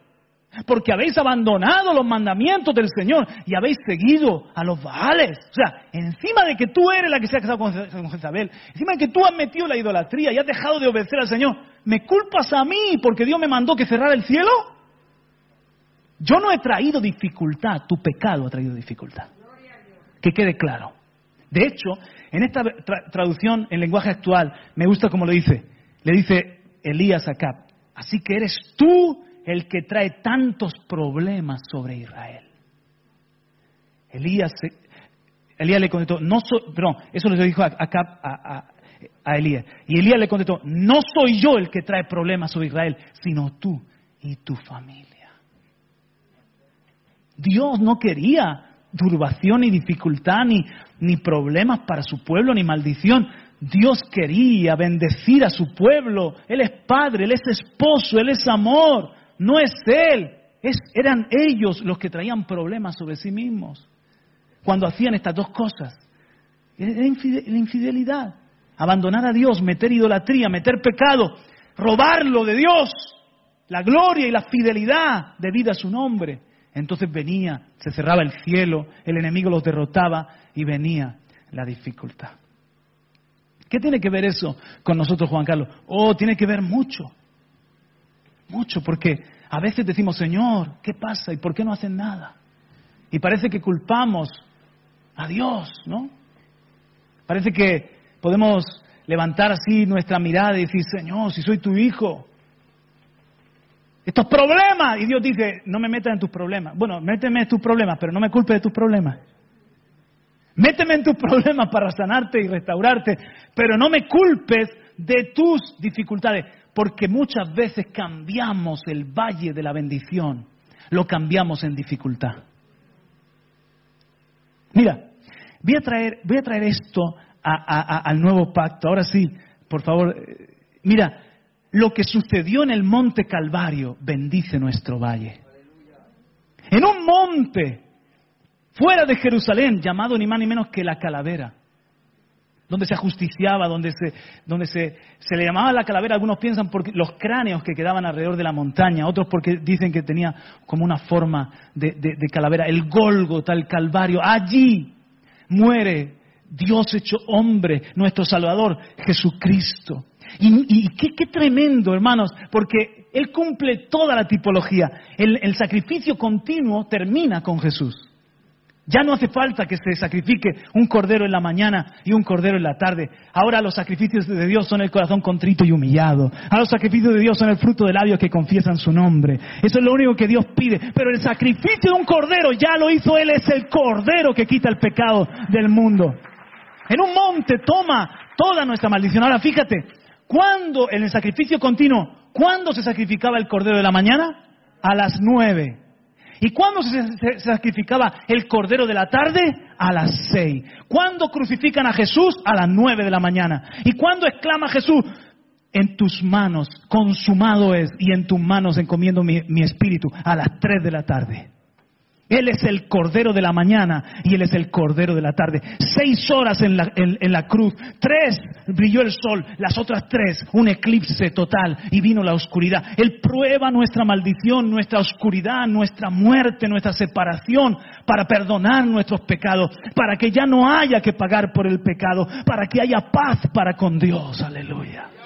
porque habéis abandonado los mandamientos del Señor y habéis seguido a los Baales. O sea, encima de que tú eres la que se ha casado con Jezabel, encima de que tú has metido la idolatría y has dejado de obedecer al Señor, ¿me culpas a mí porque Dios me mandó que cerrara el cielo? Yo no he traído dificultad, tu pecado ha traído dificultad. Que quede claro. De hecho, en esta traducción en lenguaje actual, me gusta como lo dice. Le dice Elías a Acab, así que eres tú el que trae tantos problemas sobre Israel. Elías, Elías le contestó, no soy, perdón, eso le dijo a, Elías. Y Elías le contestó, no soy yo el que trae problemas sobre Israel, sino tú y tu familia. Dios no quería turbación ni dificultad ni, ni problemas para su pueblo ni maldición. Dios quería bendecir a su pueblo. Él es padre, Él es esposo, Él es amor. No es Él. Es, eran ellos los que traían problemas sobre sí mismos cuando hacían estas dos cosas. La infidelidad. Abandonar a Dios, meter idolatría, meter pecado, robarlo de Dios, la gloria y la fidelidad debida a su nombre. Entonces venía, se cerraba el cielo, el enemigo los derrotaba y venía la dificultad. ¿Qué tiene que ver eso con nosotros, Juan Carlos? Oh, tiene que ver mucho. Mucho, porque a veces decimos, Señor, ¿qué pasa? ¿Y por qué no hacen nada? Y parece que culpamos a Dios, ¿no? Parece que podemos levantar así nuestra mirada y decir, Señor, si soy tu hijo, estos problemas. Y Dios dice, no me metas en tus problemas. Bueno, méteme en tus problemas, pero no me culpes de tus problemas. Méteme en tus problemas para sanarte y restaurarte, pero no me culpes de tus dificultades, porque muchas veces cambiamos el valle de la bendición, lo cambiamos en dificultad. Mira, voy a traer, voy a traer esto al nuevo pacto. Ahora sí, por favor, eh, mira, lo que sucedió en el monte Calvario bendice nuestro valle. En un monte fuera de Jerusalén, llamado ni más ni menos que la calavera, donde se ajusticiaba, donde se, donde se, se le llamaba la calavera, algunos piensan por los cráneos que quedaban alrededor de la montaña, otros porque dicen que tenía como una forma de, de calavera, el Gólgota, el Calvario, allí muere Dios hecho hombre, nuestro Salvador, Jesucristo. Y, qué, tremendo, hermanos, porque Él cumple toda la tipología. El, sacrificio continuo termina con Jesús. Ya no hace falta que se sacrifique un cordero en la mañana y un cordero en la tarde. Ahora los sacrificios de Dios son el corazón contrito y humillado. Ahora los sacrificios de Dios son el fruto de labios que confiesan su nombre. Eso es lo único que Dios pide. Pero el sacrificio de un cordero ya lo hizo Él. Es el cordero que quita el pecado del mundo. En un monte toma toda nuestra maldición. Ahora fíjate, ¿Cuándo en el sacrificio continuo? ¿Cuándo se sacrificaba el cordero de la mañana? A las nueve. ¿Y cuándo se, sacrificaba el cordero de la tarde? A las seis. ¿Cuándo crucifican a Jesús? A las nueve de la mañana. ¿Y cuándo exclama Jesús? En tus manos, consumado es, y en tus manos encomiendo mi, mi espíritu, a las tres de la tarde. Él es el cordero de la mañana y Él es el cordero de la tarde. Seis horas en la, en, la, cruz, tres brilló el sol, las otras tres un eclipse total y vino la oscuridad. Él prueba nuestra maldición, nuestra oscuridad, nuestra muerte, nuestra separación para perdonar nuestros pecados, para que ya no haya que pagar por el pecado, para que haya paz para con Dios. Aleluya.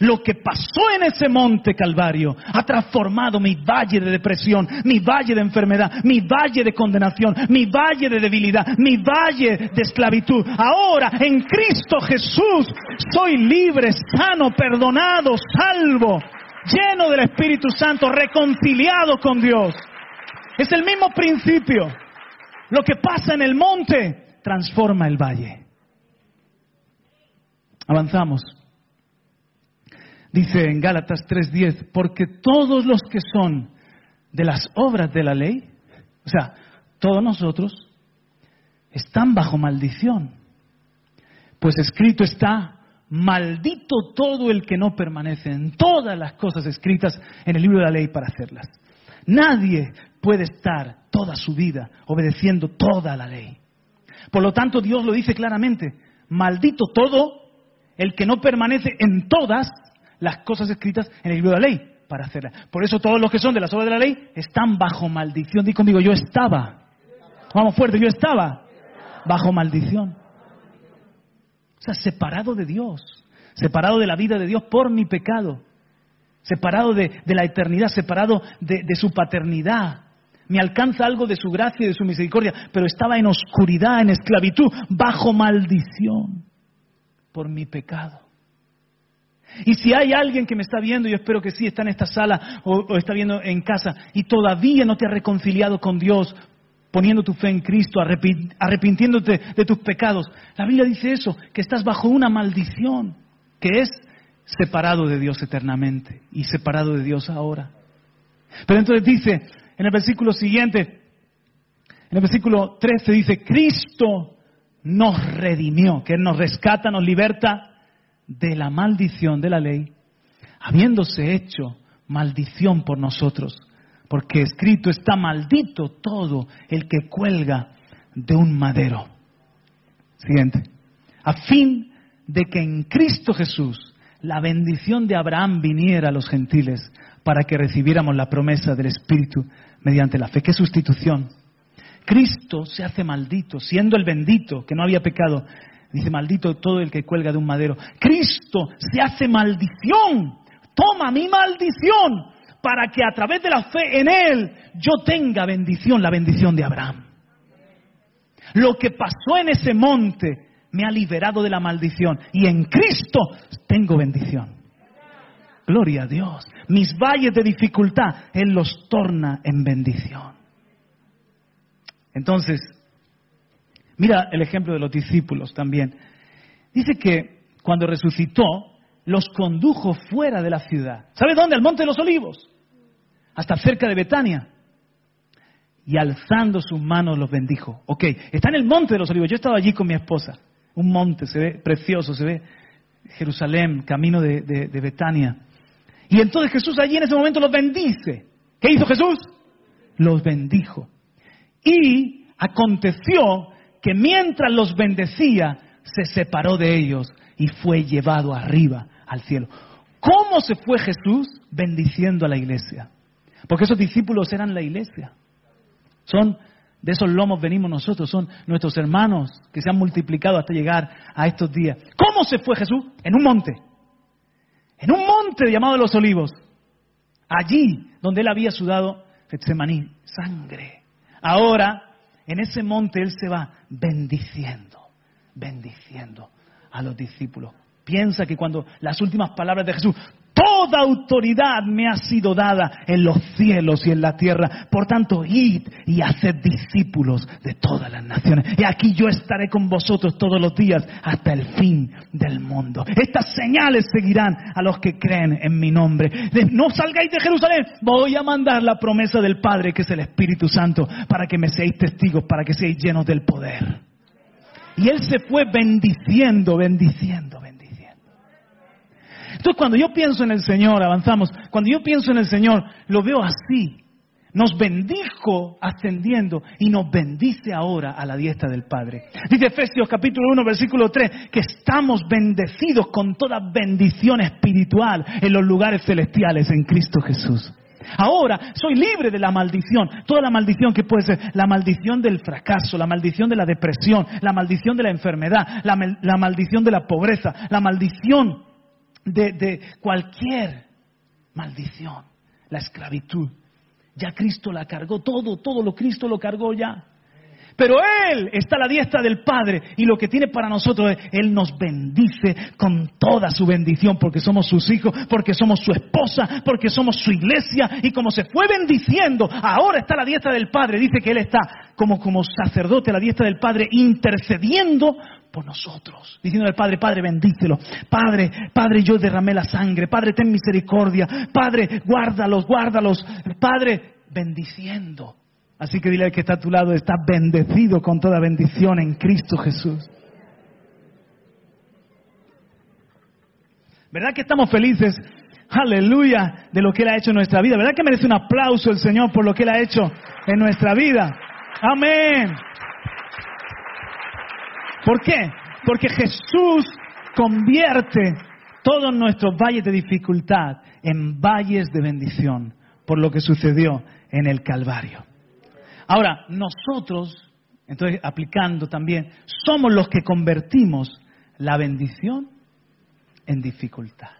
Lo que pasó en ese monte Calvario ha transformado mi valle de depresión, mi valle de enfermedad, mi valle de condenación, mi valle de debilidad, mi valle de esclavitud. Ahora en Cristo Jesús soy libre, sano, perdonado, salvo, lleno del Espíritu Santo, reconciliado con Dios. Es el mismo principio. Lo que pasa en el monte transforma el valle. Avanzamos. Dice en Gálatas 3:10, porque todos los que son de las obras de la ley, o sea, todos nosotros, están bajo maldición. Pues escrito está, maldito todo el que no permanece en todas las cosas escritas en el libro de la ley para hacerlas. Nadie puede estar toda su vida obedeciendo toda la ley. Por lo tanto, Dios lo dice claramente, maldito todo el que no permanece en todas las cosas escritas en el libro de la ley para hacerlas. Por eso todos los que son de las obras de la ley están bajo maldición. Di conmigo, yo estaba. Vamos fuerte, yo estaba bajo maldición. O sea, separado de Dios, separado de la vida de Dios por mi pecado. separado de, la eternidad, separado de, de su paternidad. Me alcanza algo de su gracia y de su misericordia, pero estaba en oscuridad, en esclavitud, bajo maldición por mi pecado. Y si hay alguien que me está viendo, yo espero que sí, está en esta sala o, está viendo en casa, y todavía no te ha reconciliado con Dios, poniendo tu fe en Cristo, arrepintiéndote de tus pecados, la Biblia dice eso, que estás bajo una maldición, que es separado de Dios eternamente y separado de Dios ahora. Pero entonces dice, en el versículo siguiente, en el versículo 13 dice, Cristo nos redimió, que Él nos rescata, nos liberta de la maldición de la ley, habiéndose hecho maldición por nosotros, porque escrito está maldito todo el que cuelga de un madero. Siguiente. A fin de que en Cristo Jesús la bendición de Abraham viniera a los gentiles para que recibiéramos la promesa del Espíritu mediante la fe. ¿Qué sustitución? Cristo se hace maldito, siendo el bendito, que no había pecado, Dice, maldito todo el que cuelga de un madero. Cristo se hace maldición. Toma mi maldición para que a través de la fe en Él yo tenga bendición, la bendición de Abraham. Lo que pasó en ese monte me ha liberado de la maldición y en Cristo tengo bendición. Gloria a Dios. Mis valles de dificultad, Él los torna en bendición. Entonces, Mira el ejemplo de los discípulos también. Dice que cuando resucitó, los condujo fuera de la ciudad. ¿Sabe dónde? Al Monte de los Olivos. Hasta cerca de Betania. Y alzando sus manos los bendijo. Ok, está en el Monte de los Olivos. Yo estaba allí con mi esposa. Un monte, se ve precioso, se ve Jerusalén, camino de, de Betania. Y entonces Jesús allí en ese momento los bendice. ¿Qué hizo Jesús? Los bendijo. Y aconteció que mientras los bendecía, se separó de ellos y fue llevado arriba al cielo. ¿Cómo se fue Jesús bendiciendo a la iglesia? Porque esos discípulos eran la iglesia. Son de esos lomos venimos nosotros, son nuestros hermanos que se han multiplicado hasta llegar a estos días. ¿Cómo se fue Jesús? En un monte. En un monte llamado los olivos. Allí donde él había sudado Getsemaní, sangre. Ahora en ese monte Él se va bendiciendo, bendiciendo a los discípulos. Piensa que cuando las últimas palabras de Jesús, toda autoridad me ha sido dada en los cielos y en la tierra. Por tanto, id y haced discípulos de todas las naciones. Y aquí yo estaré con vosotros todos los días hasta el fin del mundo. Estas señales seguirán a los que creen en mi nombre. No salgáis de Jerusalén. Voy a mandar la promesa del Padre, que es el Espíritu Santo, para que me seáis testigos, para que seáis llenos del poder. Y él se fue bendiciendo, bendiciendo, bendiciendo. Entonces cuando yo pienso en el Señor, avanzamos, cuando yo pienso en el Señor, lo veo así. Nos bendijo ascendiendo y nos bendice ahora a la diestra del Padre. Dice Efesios capítulo 1 versículo 3 que estamos bendecidos con toda bendición espiritual en los lugares celestiales en Cristo Jesús. Ahora soy libre de la maldición, toda la maldición que puede ser, la maldición del fracaso, la maldición de la depresión, la maldición de la enfermedad, la, la maldición de la pobreza, la maldición de, cualquier maldición, la esclavitud. Ya Cristo la cargó, todo, todo lo Cristo lo cargó ya. Pero Él está a la diestra del Padre y lo que tiene para nosotros es, Él nos bendice con toda su bendición porque somos sus hijos, porque somos su esposa, porque somos su iglesia y como se fue bendiciendo, ahora está a la diestra del Padre. Dice que Él está como, como sacerdote a la diestra del Padre intercediendo por nosotros, diciendo al Padre, Padre, bendícelo. Padre, Padre, yo derramé la sangre. Padre, ten misericordia. Padre, guárdalos, guárdalos. Padre, bendiciendo. Así que dile al que está a tu lado, está bendecido con toda bendición en Cristo Jesús. ¿Verdad que estamos felices? Aleluya de lo que Él ha hecho en nuestra vida. ¿Verdad que merece un aplauso el Señor por lo que Él ha hecho en nuestra vida? Amén. ¿Por qué? Porque Jesús convierte todos nuestros valles de dificultad en valles de bendición por lo que sucedió en el Calvario. Ahora, nosotros, entonces aplicando también, somos los que convertimos la bendición en dificultad.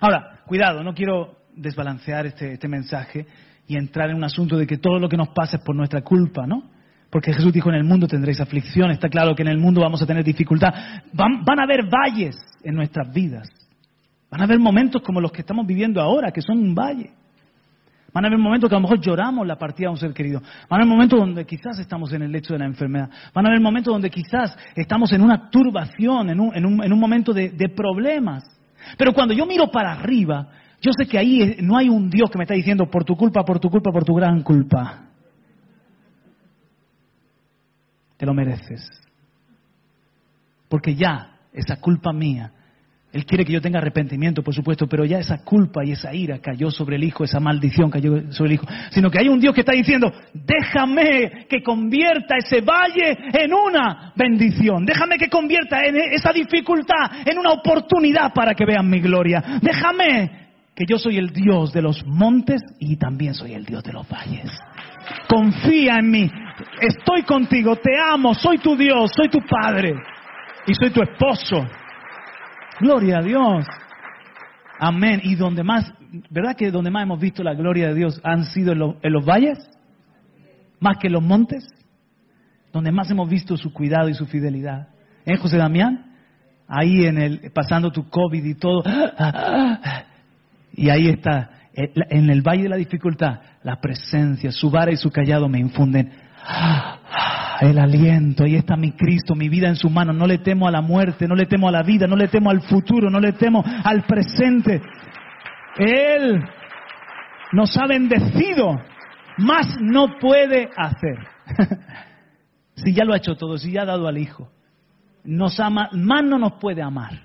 Ahora, cuidado, no quiero desbalancear este, este mensaje y entrar en un asunto de que todo lo que nos pasa es por nuestra culpa, ¿no? Porque Jesús dijo, en el mundo tendréis aflicción, está claro que en el mundo vamos a tener dificultad. Van, a haber valles en nuestras vidas. Van a haber momentos como los que estamos viviendo ahora, que son un valle. Van a haber momentos que a lo mejor lloramos la partida de un ser querido. Van a haber momentos donde quizás estamos en el lecho de la enfermedad. Van a haber momentos donde quizás estamos en una turbación, en un, en un, en un momento de problemas. Pero cuando yo miro para arriba, yo sé que ahí no hay un Dios que me está diciendo por tu culpa, por tu culpa, por tu gran culpa. Lo mereces. Porque ya esa culpa mía, Él quiere que yo tenga arrepentimiento, por supuesto, pero ya esa culpa y esa ira cayó sobre el Hijo, esa maldición cayó sobre el Hijo. Sino que hay un Dios que está diciendo, déjame que convierta ese valle en una bendición. Déjame que convierta esa dificultad en una oportunidad para que vean mi gloria. Déjame que yo soy el Dios de los montes y también soy el Dios de los valles. Confía en mí. Estoy contigo, te amo, soy tu Dios, soy tu Padre y soy tu esposo. Gloria a Dios. Amén. Y donde más, ¿verdad que donde más hemos visto la gloria de Dios han sido en, lo, en los valles? Más que en los montes. Donde más hemos visto su cuidado y su fidelidad. ¿En José Damián? Ahí en el, pasando tu COVID y todo. Y ahí está, en el valle de la dificultad, la presencia, su vara y su callado me infunden el aliento. Ahí está mi Cristo, mi vida en su mano. No le temo a la muerte, no le temo a la vida, no le temo al futuro, no le temo al presente. Él nos ha bendecido, más no puede hacer. si ya lo ha hecho todo, si ya ha dado al Hijo, nos ama, más no nos puede amar.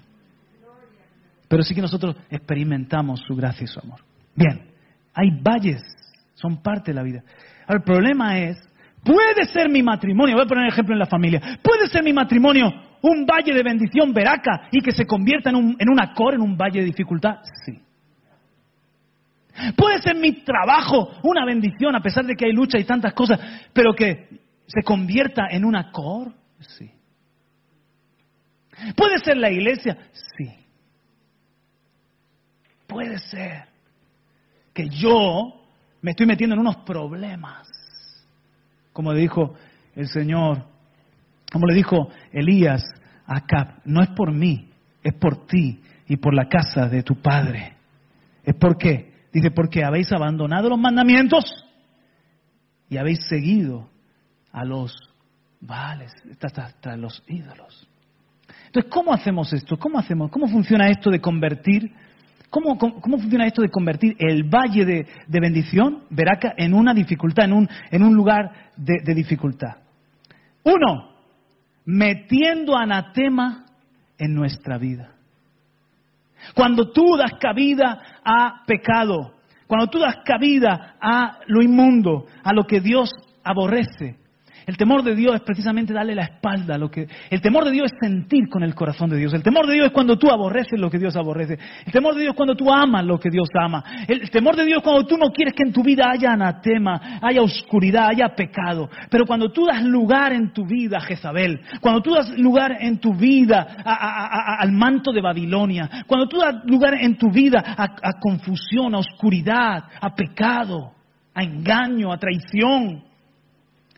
Pero sí que nosotros experimentamos su gracia y su amor. Bien, hay valles, son parte de la vida. Ahora, el problema es, puede ser mi matrimonio, voy a poner un ejemplo en la familia, puede ser mi matrimonio un valle de bendición veraca y que se convierta en un, en un acor, en un valle de dificultad. Sí. Puede ser mi trabajo una bendición a pesar de que hay lucha y tantas cosas, pero que se convierta en un acor. Sí. Puede ser la iglesia. Sí. Puede ser que yo me estoy metiendo en unos problemas. Como le dijo el Señor, como le dijo Elías a Acab, no es por mí, es por ti y por la casa de tu padre. ¿Es por qué? Dice, porque habéis abandonado los mandamientos y habéis seguido a los vales, hasta, los ídolos. Entonces, ¿cómo hacemos esto? ¿Cómo hacemos? ¿Cómo funciona esto de convertir ¿Cómo, funciona esto de convertir el valle de, bendición, Veraca, en una dificultad, en un, en un lugar de, de dificultad? Uno, metiendo anatema en nuestra vida. Cuando tú das cabida a pecado, cuando tú das cabida a lo inmundo, a lo que Dios aborrece, el temor de Dios es precisamente darle la espalda a lo que... El temor de Dios es sentir con el corazón de Dios. El temor de Dios es cuando tú aborreces lo que Dios aborrece. El temor de Dios es cuando tú amas lo que Dios ama. El temor de Dios es cuando tú no quieres que en tu vida haya anatema, haya oscuridad, haya pecado. Pero cuando tú das lugar en tu vida a Jezabel, cuando tú das lugar en tu vida al manto de Babilonia, cuando tú das lugar en tu vida a confusión, a oscuridad, a pecado, a engaño, a traición,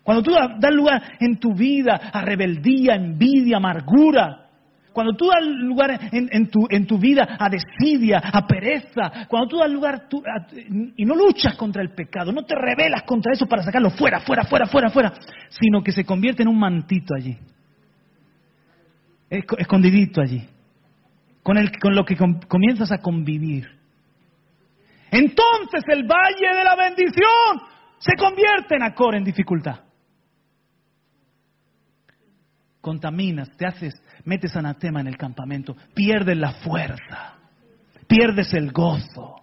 cuando tú das lugar en tu vida a rebeldía, envidia, amargura. Cuando tú das lugar en, tu, vida a desidia, a pereza. Cuando tú das lugar y no luchas contra el pecado, no te rebelas contra eso para sacarlo fuera, fuera, fuera, fuera, fuera. Sino que se convierte en un mantito allí. Escondidito allí. Con, con lo que comienzas a convivir. Entonces el valle de la bendición se convierte en acor, en dificultad contaminas, te haces, metes anatema en el campamento, pierdes la fuerza, pierdes el gozo,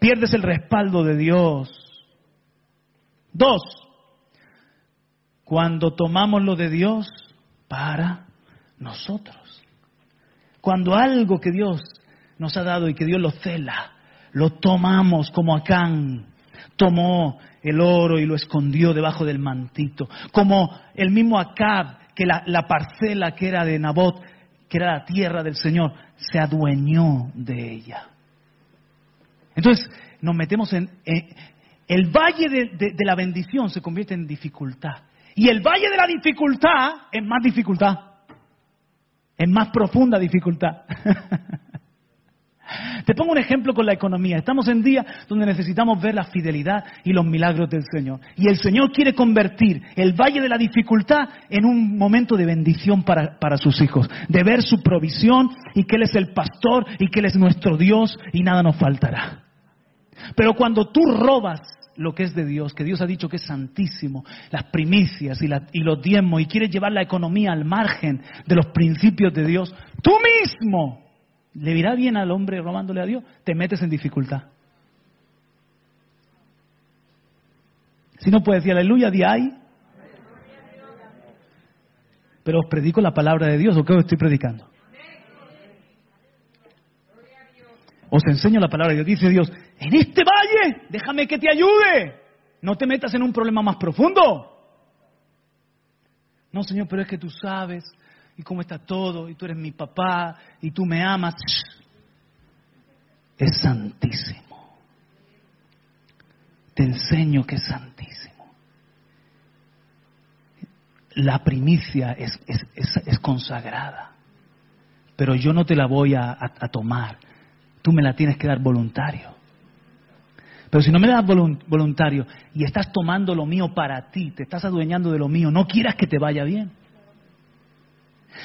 pierdes el respaldo de Dios. Dos, cuando tomamos lo de Dios para nosotros. Cuando algo que Dios nos ha dado y que Dios lo cela, lo tomamos como Acán tomó el oro y lo escondió debajo del mantito, como el mismo Acab que la, parcela que era de Nabot, que era la tierra del Señor, se adueñó de ella. Entonces, nos metemos en... el valle de, la bendición se convierte en dificultad. Y el valle de la dificultad es más dificultad. Es más profunda dificultad. Te pongo un ejemplo con la economía. Estamos en día donde necesitamos ver la fidelidad y los milagros del Señor. Y el Señor quiere convertir el valle de la dificultad en un momento de bendición para, para sus hijos. De ver su provisión y que Él es el pastor y que Él es nuestro Dios y nada nos faltará. Pero cuando tú robas lo que es de Dios, que Dios ha dicho que es santísimo, las primicias y, y, los diezmos, y quieres llevar la economía al margen de los principios de Dios, tú mismo ¿Le irá bien al hombre robándole a Dios? Te metes en dificultad. Si no puedes decir aleluya, di ay. Pero os predico la palabra de Dios, ¿o qué os estoy predicando? Os enseño la palabra de Dios. Dice Dios, en este valle, déjame que te ayude. No te metas en un problema más profundo. No, Señor, pero es que tú sabes y cómo está todo, y tú eres mi papá, y tú me amas. Es santísimo. Te enseño que es santísimo. La primicia es, es, consagrada, pero yo no te la voy a, tomar. Tú me la tienes que dar voluntario. Pero si no me das voluntario y estás tomando lo mío para ti, te estás adueñando de lo mío, no quieras que te vaya bien.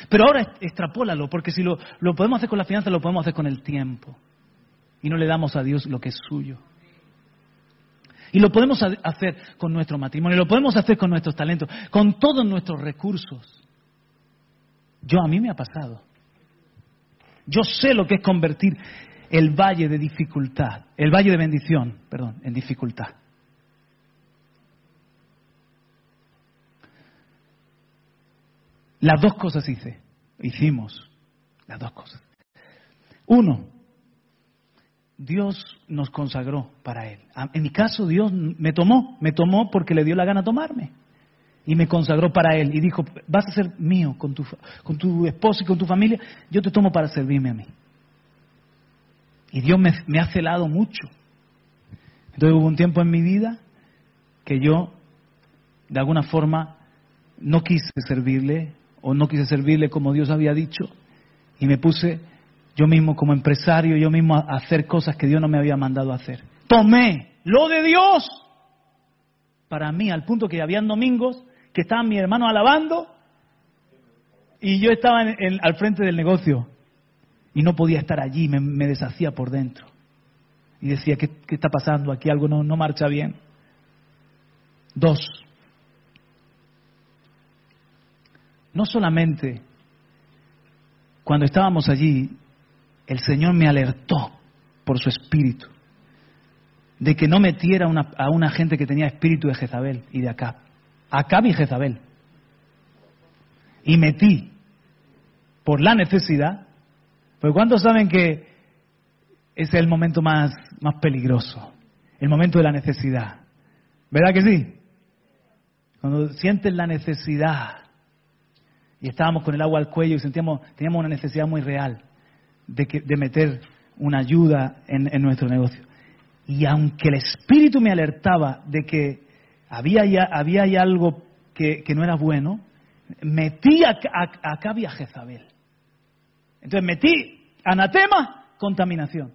Pero ahora extrapólalo, porque si lo, podemos hacer con la finanza, lo podemos hacer con el tiempo. Y no le damos a Dios lo que es suyo. Y lo podemos hacer con nuestro matrimonio, lo podemos hacer con nuestros talentos, con todos nuestros recursos. Yo a mí me ha pasado. Yo sé lo que es convertir el valle de dificultad, el valle de bendición, perdón, en dificultad. Las dos cosas hice, hicimos, las dos cosas. Uno, Dios nos consagró para Él. En mi caso, Dios me tomó, me tomó porque le dio la gana tomarme. Y me consagró para Él y dijo, vas a ser mío con tu, con tu esposo y con tu familia, yo te tomo para servirme a mí. Y Dios me, me ha celado mucho. Entonces hubo un tiempo en mi vida que yo, de alguna forma, no quise servirle, o no quise servirle como Dios había dicho y me puse yo mismo como empresario, yo mismo a hacer cosas que Dios no me había mandado a hacer. Tomé lo de Dios para mí, al punto que habían domingos que estaban mis hermanos alabando y yo estaba al frente del negocio y no podía estar allí, me, deshacía por dentro. Y decía, ¿qué, está pasando? Aquí algo no marcha bien. Dos, no solamente cuando estábamos allí, el Señor me alertó por su espíritu de que no metiera a una gente que tenía espíritu de Jezabel y de Acab. Acab y Jezabel. Y metí por la necesidad, porque ¿cuántos saben que ese es el momento más, más peligroso? El momento de la necesidad. ¿Verdad que sí? Cuando sientes la necesidad y estábamos con el agua al cuello y sentíamos, teníamos una necesidad muy real de, que, de meter una ayuda en, nuestro negocio. Y aunque el Espíritu me alertaba de que había ya, había algo que, no era bueno, metí a, acá había Jezabel. Entonces metí anatema, contaminación.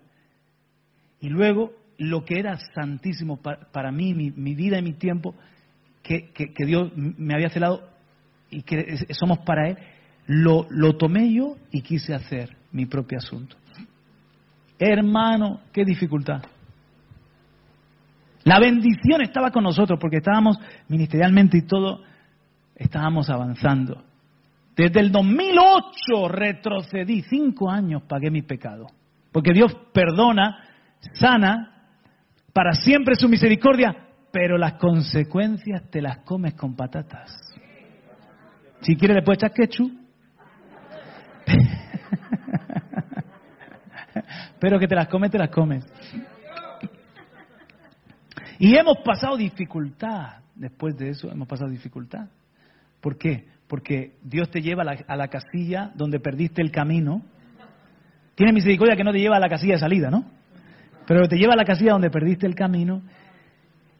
Y luego lo que era santísimo para, mí, mi, vida y mi tiempo, que, que Dios me había celado, y que somos para Él, lo, tomé yo y quise hacer mi propio asunto. Hermano, qué dificultad. La bendición estaba con nosotros porque estábamos ministerialmente y todo, estábamos avanzando. Desde el 2008 retrocedí, cinco años pagué mi pecado. Porque Dios perdona, sana, para siempre su misericordia, pero las consecuencias te las comes con patatas. Si quiere le puede echar ketchup. Pero que te las comes, te las comes. Y hemos pasado dificultad. Después de eso hemos pasado dificultad. ¿Por qué? Porque Dios te lleva a la, casilla donde perdiste el camino. Tiene misericordia que no te lleva a la casilla de salida, ¿no? pero te lleva a la casilla donde perdiste el camino.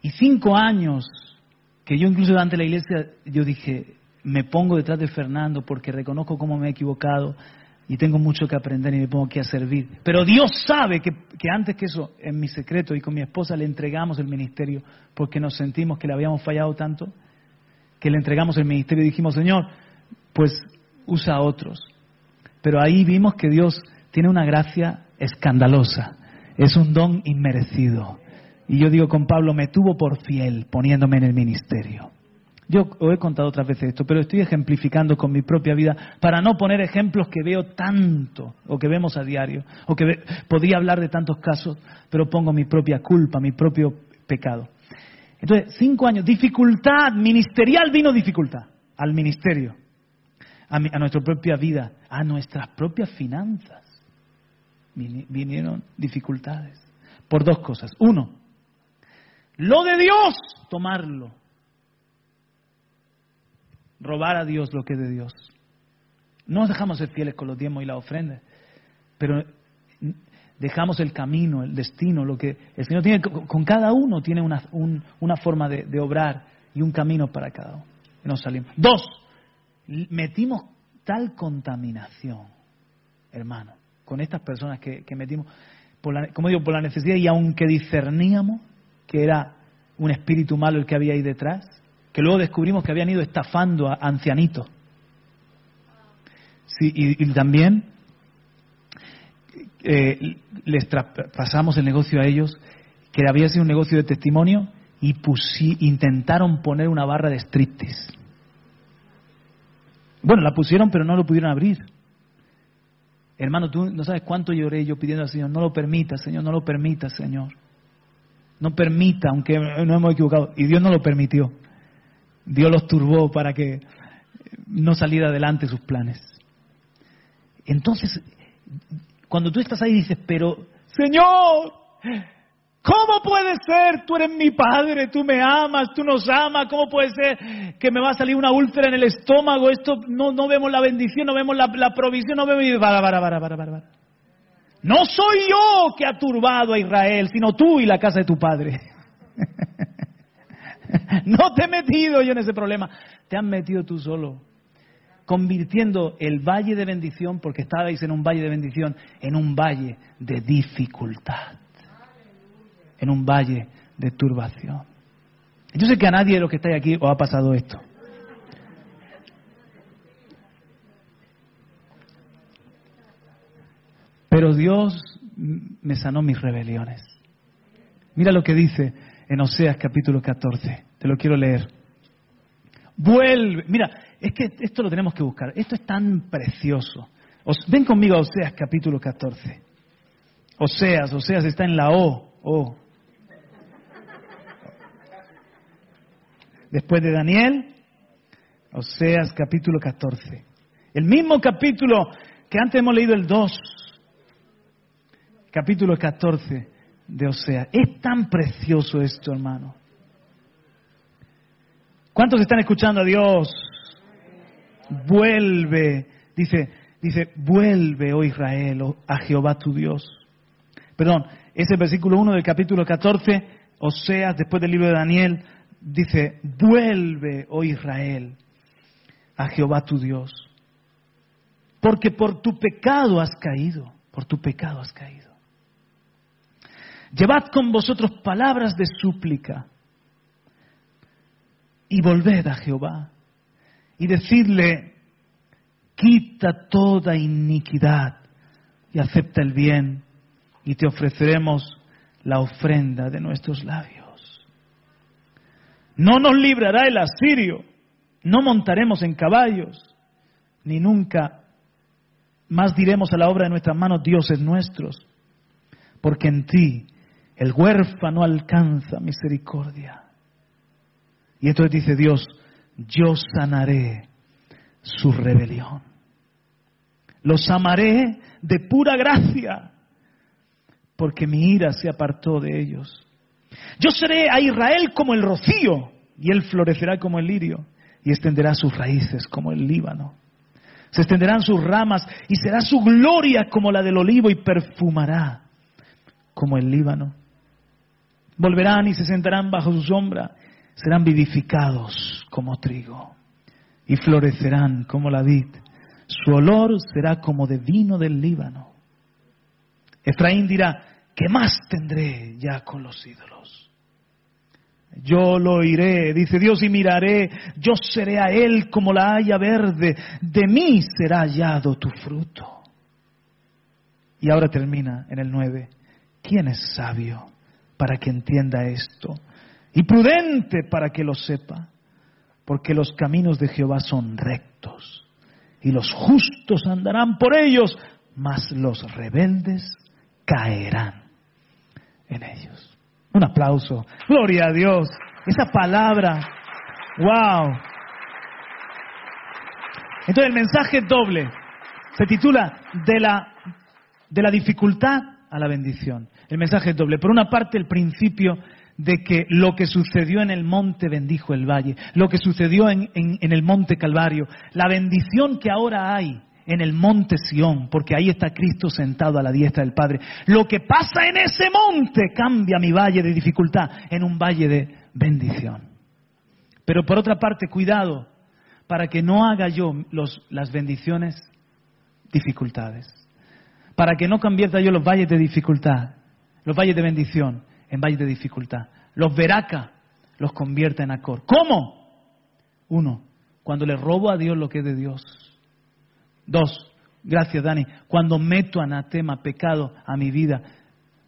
Y cinco años que yo incluso ante la iglesia, yo dije, me pongo detrás de Fernando porque reconozco cómo me he equivocado y tengo mucho que aprender y me pongo aquí a servir. Pero Dios sabe que, antes que eso, en mi secreto y con mi esposa le entregamos el ministerio porque nos sentimos que le habíamos fallado tanto, que le entregamos el ministerio y dijimos, Señor, pues usa a otros. Pero ahí vimos que Dios tiene una gracia escandalosa, es un don inmerecido. Y yo digo con Pablo, me tuvo por fiel poniéndome en el ministerio. Yo os he contado otras veces esto, pero estoy ejemplificando con mi propia vida para no poner ejemplos que veo tanto o que vemos a diario, o que podría hablar de tantos casos, pero pongo mi propia culpa, mi propio pecado. Entonces, cinco años, dificultad, ministerial vino dificultad al ministerio, a, a nuestra propia vida, a nuestras propias finanzas. Vinieron dificultades por dos cosas. Uno, lo de Dios, tomarlo robar a Dios lo que es de Dios. No nos dejamos ser fieles con los diezmos y la ofrenda, pero dejamos el camino, el destino, lo que el Señor tiene, con cada uno tiene una, una forma de, obrar y un camino para cada uno. Y nos salimos. Dos, metimos tal contaminación, hermano, con estas personas que, metimos, por como digo, por la necesidad y aunque discerníamos que era un espíritu malo el que había ahí detrás, que luego descubrimos que habían ido estafando a ancianitos. Y, también eh, les pasamos el negocio a ellos, que había sido un negocio de testimonio, y intentaron poner una barra de striptease. Bueno, la pusieron, pero no lo pudieron abrir. Hermano, tú no sabes cuánto lloré yo pidiendo al Señor, no lo permita, Señor, no lo permita, Señor. No permita, aunque no hemos equivocado. Y Dios no lo permitió. Dios los turbó para que no saliera adelante sus planes. Entonces, cuando tú estás ahí dices, pero, Señor, ¿cómo puede ser? Tú eres mi padre, tú me amas, tú nos amas, ¿cómo puede ser que me va a salir una úlcera en el estómago? Esto no, no vemos la bendición, no vemos la, provisión, no vemos... Para, para, para, para, para. No soy yo que ha turbado a Israel, sino tú y la casa de tu padre. no te he metido yo en ese problema, te has metido tú solo. Convirtiendo el valle de bendición, porque estabais en un valle de bendición, en un valle de dificultad. En un valle de turbación. Yo sé que a nadie de los que estáis aquí os ha pasado esto. Pero Dios me sanó mis rebeliones. Mira lo que dice en Oseas capítulo 14. Te lo quiero leer. Vuelve. Mira, es que esto lo tenemos que buscar. Esto es tan precioso. ven conmigo a Oseas capítulo 14. Oseas, Oseas está en la O. o. Después de Daniel, Oseas capítulo 14. El mismo capítulo que antes hemos leído el 2. Capítulo 14 de Osea. Es tan precioso esto, hermano. ¿Cuántos están escuchando a Dios? Vuelve, dice, dice, vuelve, oh Israel, oh, a Jehová tu Dios. Perdón, ese versículo 1 del capítulo 14, Oseas, después del libro de Daniel, dice, vuelve, oh Israel, a Jehová tu Dios. Porque por tu pecado has caído, por tu pecado has caído. Llevad con vosotros palabras de súplica y volved a Jehová y decidle, quita toda iniquidad y acepta el bien y te ofreceremos la ofrenda de nuestros labios. No nos librará el asirio, no montaremos en caballos, ni nunca más diremos a la obra de nuestras manos, dioses nuestros, porque en ti el huérfano alcanza misericordia. Y entonces dice Dios, yo sanaré su rebelión. Los amaré de pura gracia, porque mi ira se apartó de ellos. Yo seré a Israel como el rocío, y él florecerá como el lirio, y extenderá sus raíces como el Líbano. Se extenderán sus ramas, y será su gloria como la del olivo, y perfumará como el Líbano. Volverán y se sentarán bajo su sombra, serán vivificados como trigo y florecerán como la vid. Su olor será como de vino del Líbano. Efraín dirá, ¿qué más tendré ya con los ídolos? Yo lo oiré, dice Dios, y miraré, yo seré a él como la haya verde, de mí será hallado tu fruto. Y ahora termina en el 9. ¿Quién es sabio para que entienda esto? Y prudente para que lo sepa. Porque los caminos de Jehová son rectos y los justos andarán por ellos, mas los rebeldes caerán en ellos. Un aplauso. Gloria a Dios. Esa palabra. Wow. Entonces el mensaje doble. Se titula de la, de la dificultad a la bendición. El mensaje es doble. Por una parte, el principio de que lo que sucedió en el monte bendijo el valle, lo que sucedió en, el monte Calvario, la bendición que ahora hay en el monte Sión, porque ahí está Cristo sentado a la diestra del Padre. Lo que pasa en ese monte cambia mi valle de dificultad en un valle de bendición. Pero por otra parte, cuidado, para que no haga yo las bendiciones dificultades, para que no convierta yo los valles de dificultad, los valles de bendición, en valles de dificultad. Los veraca los convierte en acor. ¿Cómo? Uno, cuando le robo a Dios lo que es de Dios. Dos, gracias Dani, cuando meto anatema, pecado a mi vida,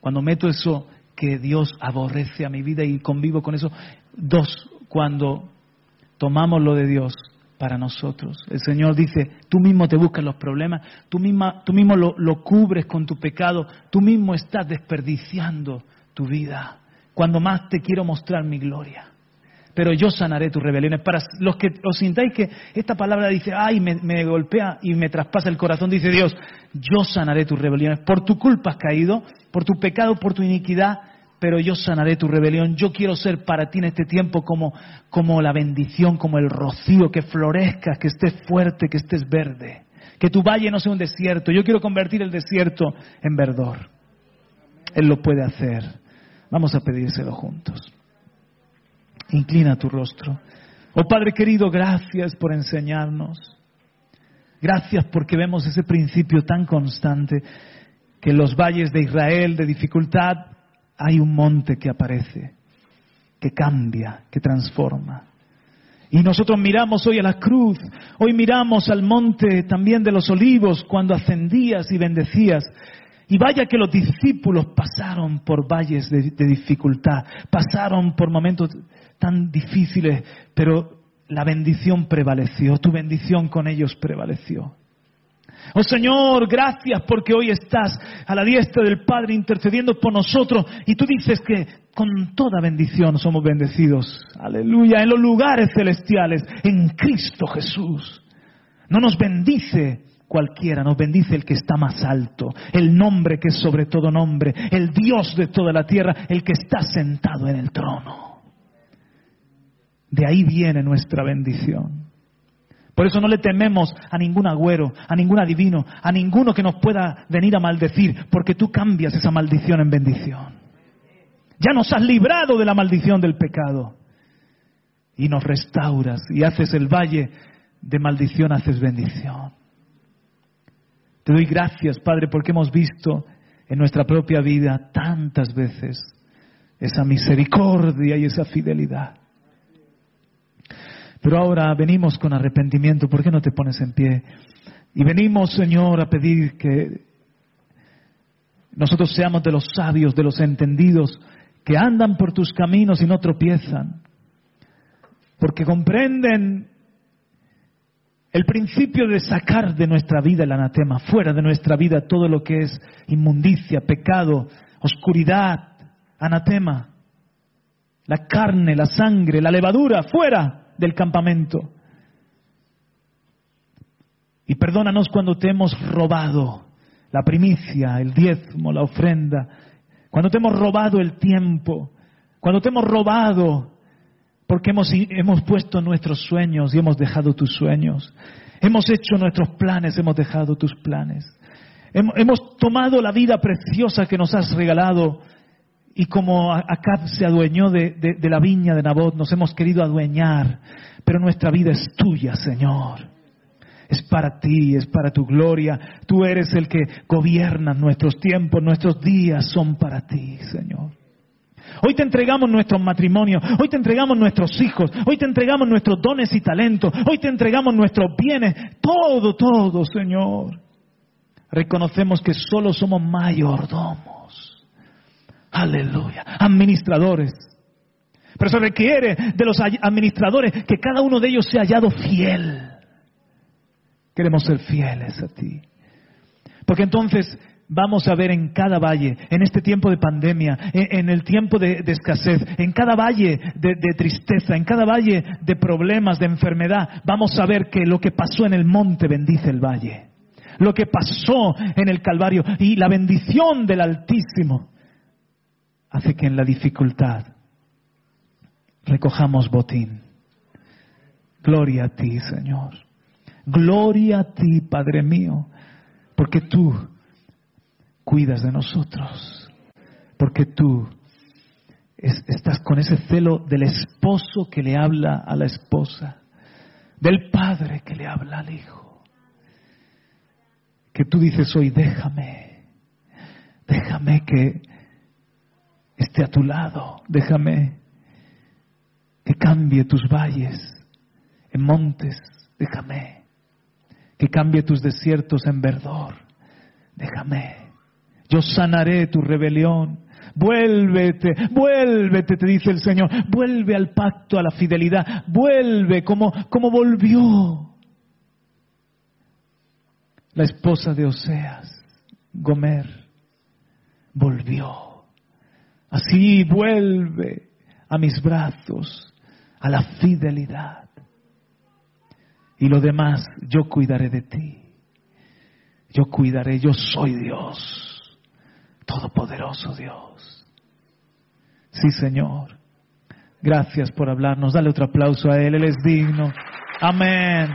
cuando meto eso que Dios aborrece a mi vida y convivo con eso. Dos, cuando tomamos lo de Dios para nosotros. El Señor dice, tú mismo te buscas los problemas, tú, misma, tú mismo lo, lo cubres con tu pecado, tú mismo estás desperdiciando tu vida, cuando más te quiero mostrar mi gloria. Pero yo sanaré tus rebeliones. Para los que os sintáis que esta palabra dice, ay, me, golpea y me traspasa el corazón, dice Dios, yo sanaré tus rebeliones. Por tu culpa has caído, por tu pecado, por tu iniquidad, pero yo sanaré tu rebelión. Yo quiero ser para ti en este tiempo como, como la bendición, como el rocío, que florezcas, que estés fuerte, que estés verde. Que tu valle no sea un desierto. Yo quiero convertir el desierto en verdor. Él lo puede hacer. Vamos a pedírselo juntos. Inclina tu rostro. Oh Padre querido, gracias por enseñarnos. Gracias porque vemos ese principio tan constante que los valles de Israel de dificultad hay un monte que aparece, que cambia, que transforma. Y nosotros miramos hoy a la cruz, hoy miramos al monte también de los olivos cuando ascendías y bendecías. Y vaya que los discípulos pasaron por valles de, dificultad, pasaron por momentos tan difíciles, pero la bendición prevaleció, tu bendición con ellos prevaleció. Oh Señor, gracias porque hoy estás a la diestra del Padre intercediendo por nosotros y tú dices que con toda bendición somos bendecidos. Aleluya, en los lugares celestiales, en Cristo Jesús. No nos bendice cualquiera, nos bendice el que está más alto, el nombre que es sobre todo nombre, el Dios de toda la tierra, el que está sentado en el trono. De ahí viene nuestra bendición. Por eso no le tememos a ningún agüero, a ningún adivino, a ninguno que nos pueda venir a maldecir, porque tú cambias esa maldición en bendición. Ya nos has librado de la maldición del pecado y nos restauras y haces el valle de maldición, haces bendición. Te doy gracias, Padre, porque hemos visto en nuestra propia vida tantas veces esa misericordia y esa fidelidad. Pero ahora venimos con arrepentimiento, ¿por qué no te pones en pie? Y venimos, Señor, a pedir que nosotros seamos de los sabios, de los entendidos, que andan por tus caminos y no tropiezan, porque comprenden el principio de sacar de nuestra vida el anatema, fuera de nuestra vida todo lo que es inmundicia, pecado, oscuridad, anatema, la carne, la sangre, la levadura, fuera del campamento. Y perdónanos cuando te hemos robado la primicia, el diezmo, la ofrenda, cuando te hemos robado el tiempo, cuando te hemos robado porque hemos, hemos puesto nuestros sueños y hemos dejado tus sueños. Hemos hecho nuestros planes, hemos dejado tus planes. Hemos tomado la vida preciosa que nos has regalado y como Acab se adueñó de, la viña de Nabot, nos hemos querido adueñar, pero nuestra vida es tuya, Señor. Es para ti, es para tu gloria. Tú eres el que gobierna nuestros tiempos, nuestros días son para ti, Señor. Hoy te entregamos nuestros matrimonios, hoy te entregamos nuestros hijos, hoy te entregamos nuestros dones y talentos, hoy te entregamos nuestros bienes, todo, todo, Señor. Reconocemos que solo somos mayordomos. Aleluya. Administradores. Pero se requiere de los administradores que cada uno de ellos sea hallado fiel. Queremos ser fieles a ti. Porque entonces vamos a ver en cada valle, en este tiempo de pandemia, en, el tiempo de, escasez, en cada valle de, de, tristeza, en cada valle de problemas, de enfermedad, vamos a ver que lo que pasó en el monte bendice el valle. Lo que pasó en el Calvario y la bendición del Altísimo hace que en la dificultad recojamos botín. Gloria a ti, Señor. Gloria a ti, Padre mío, porque tú cuidas de nosotros, porque tú estás con ese celo del esposo que le habla a la esposa, del padre que le habla al hijo, que tú dices hoy, déjame, déjame que esté a tu lado, déjame que cambie tus valles en montes, déjame que cambie tus desiertos en verdor, déjame yo sanaré tu rebelión. Vuélvete, vuélvete, te dice el Señor. Vuelve al pacto, a la fidelidad. Vuelve como, como volvió la esposa de Oseas, Gomer. Volvió. Así vuelve a mis brazos, a la fidelidad. Y lo demás, yo cuidaré de ti. Yo cuidaré, yo soy Dios. Todopoderoso Dios. Sí, Señor. Gracias por hablarnos. Dale otro aplauso a Él. Él es digno. Amén.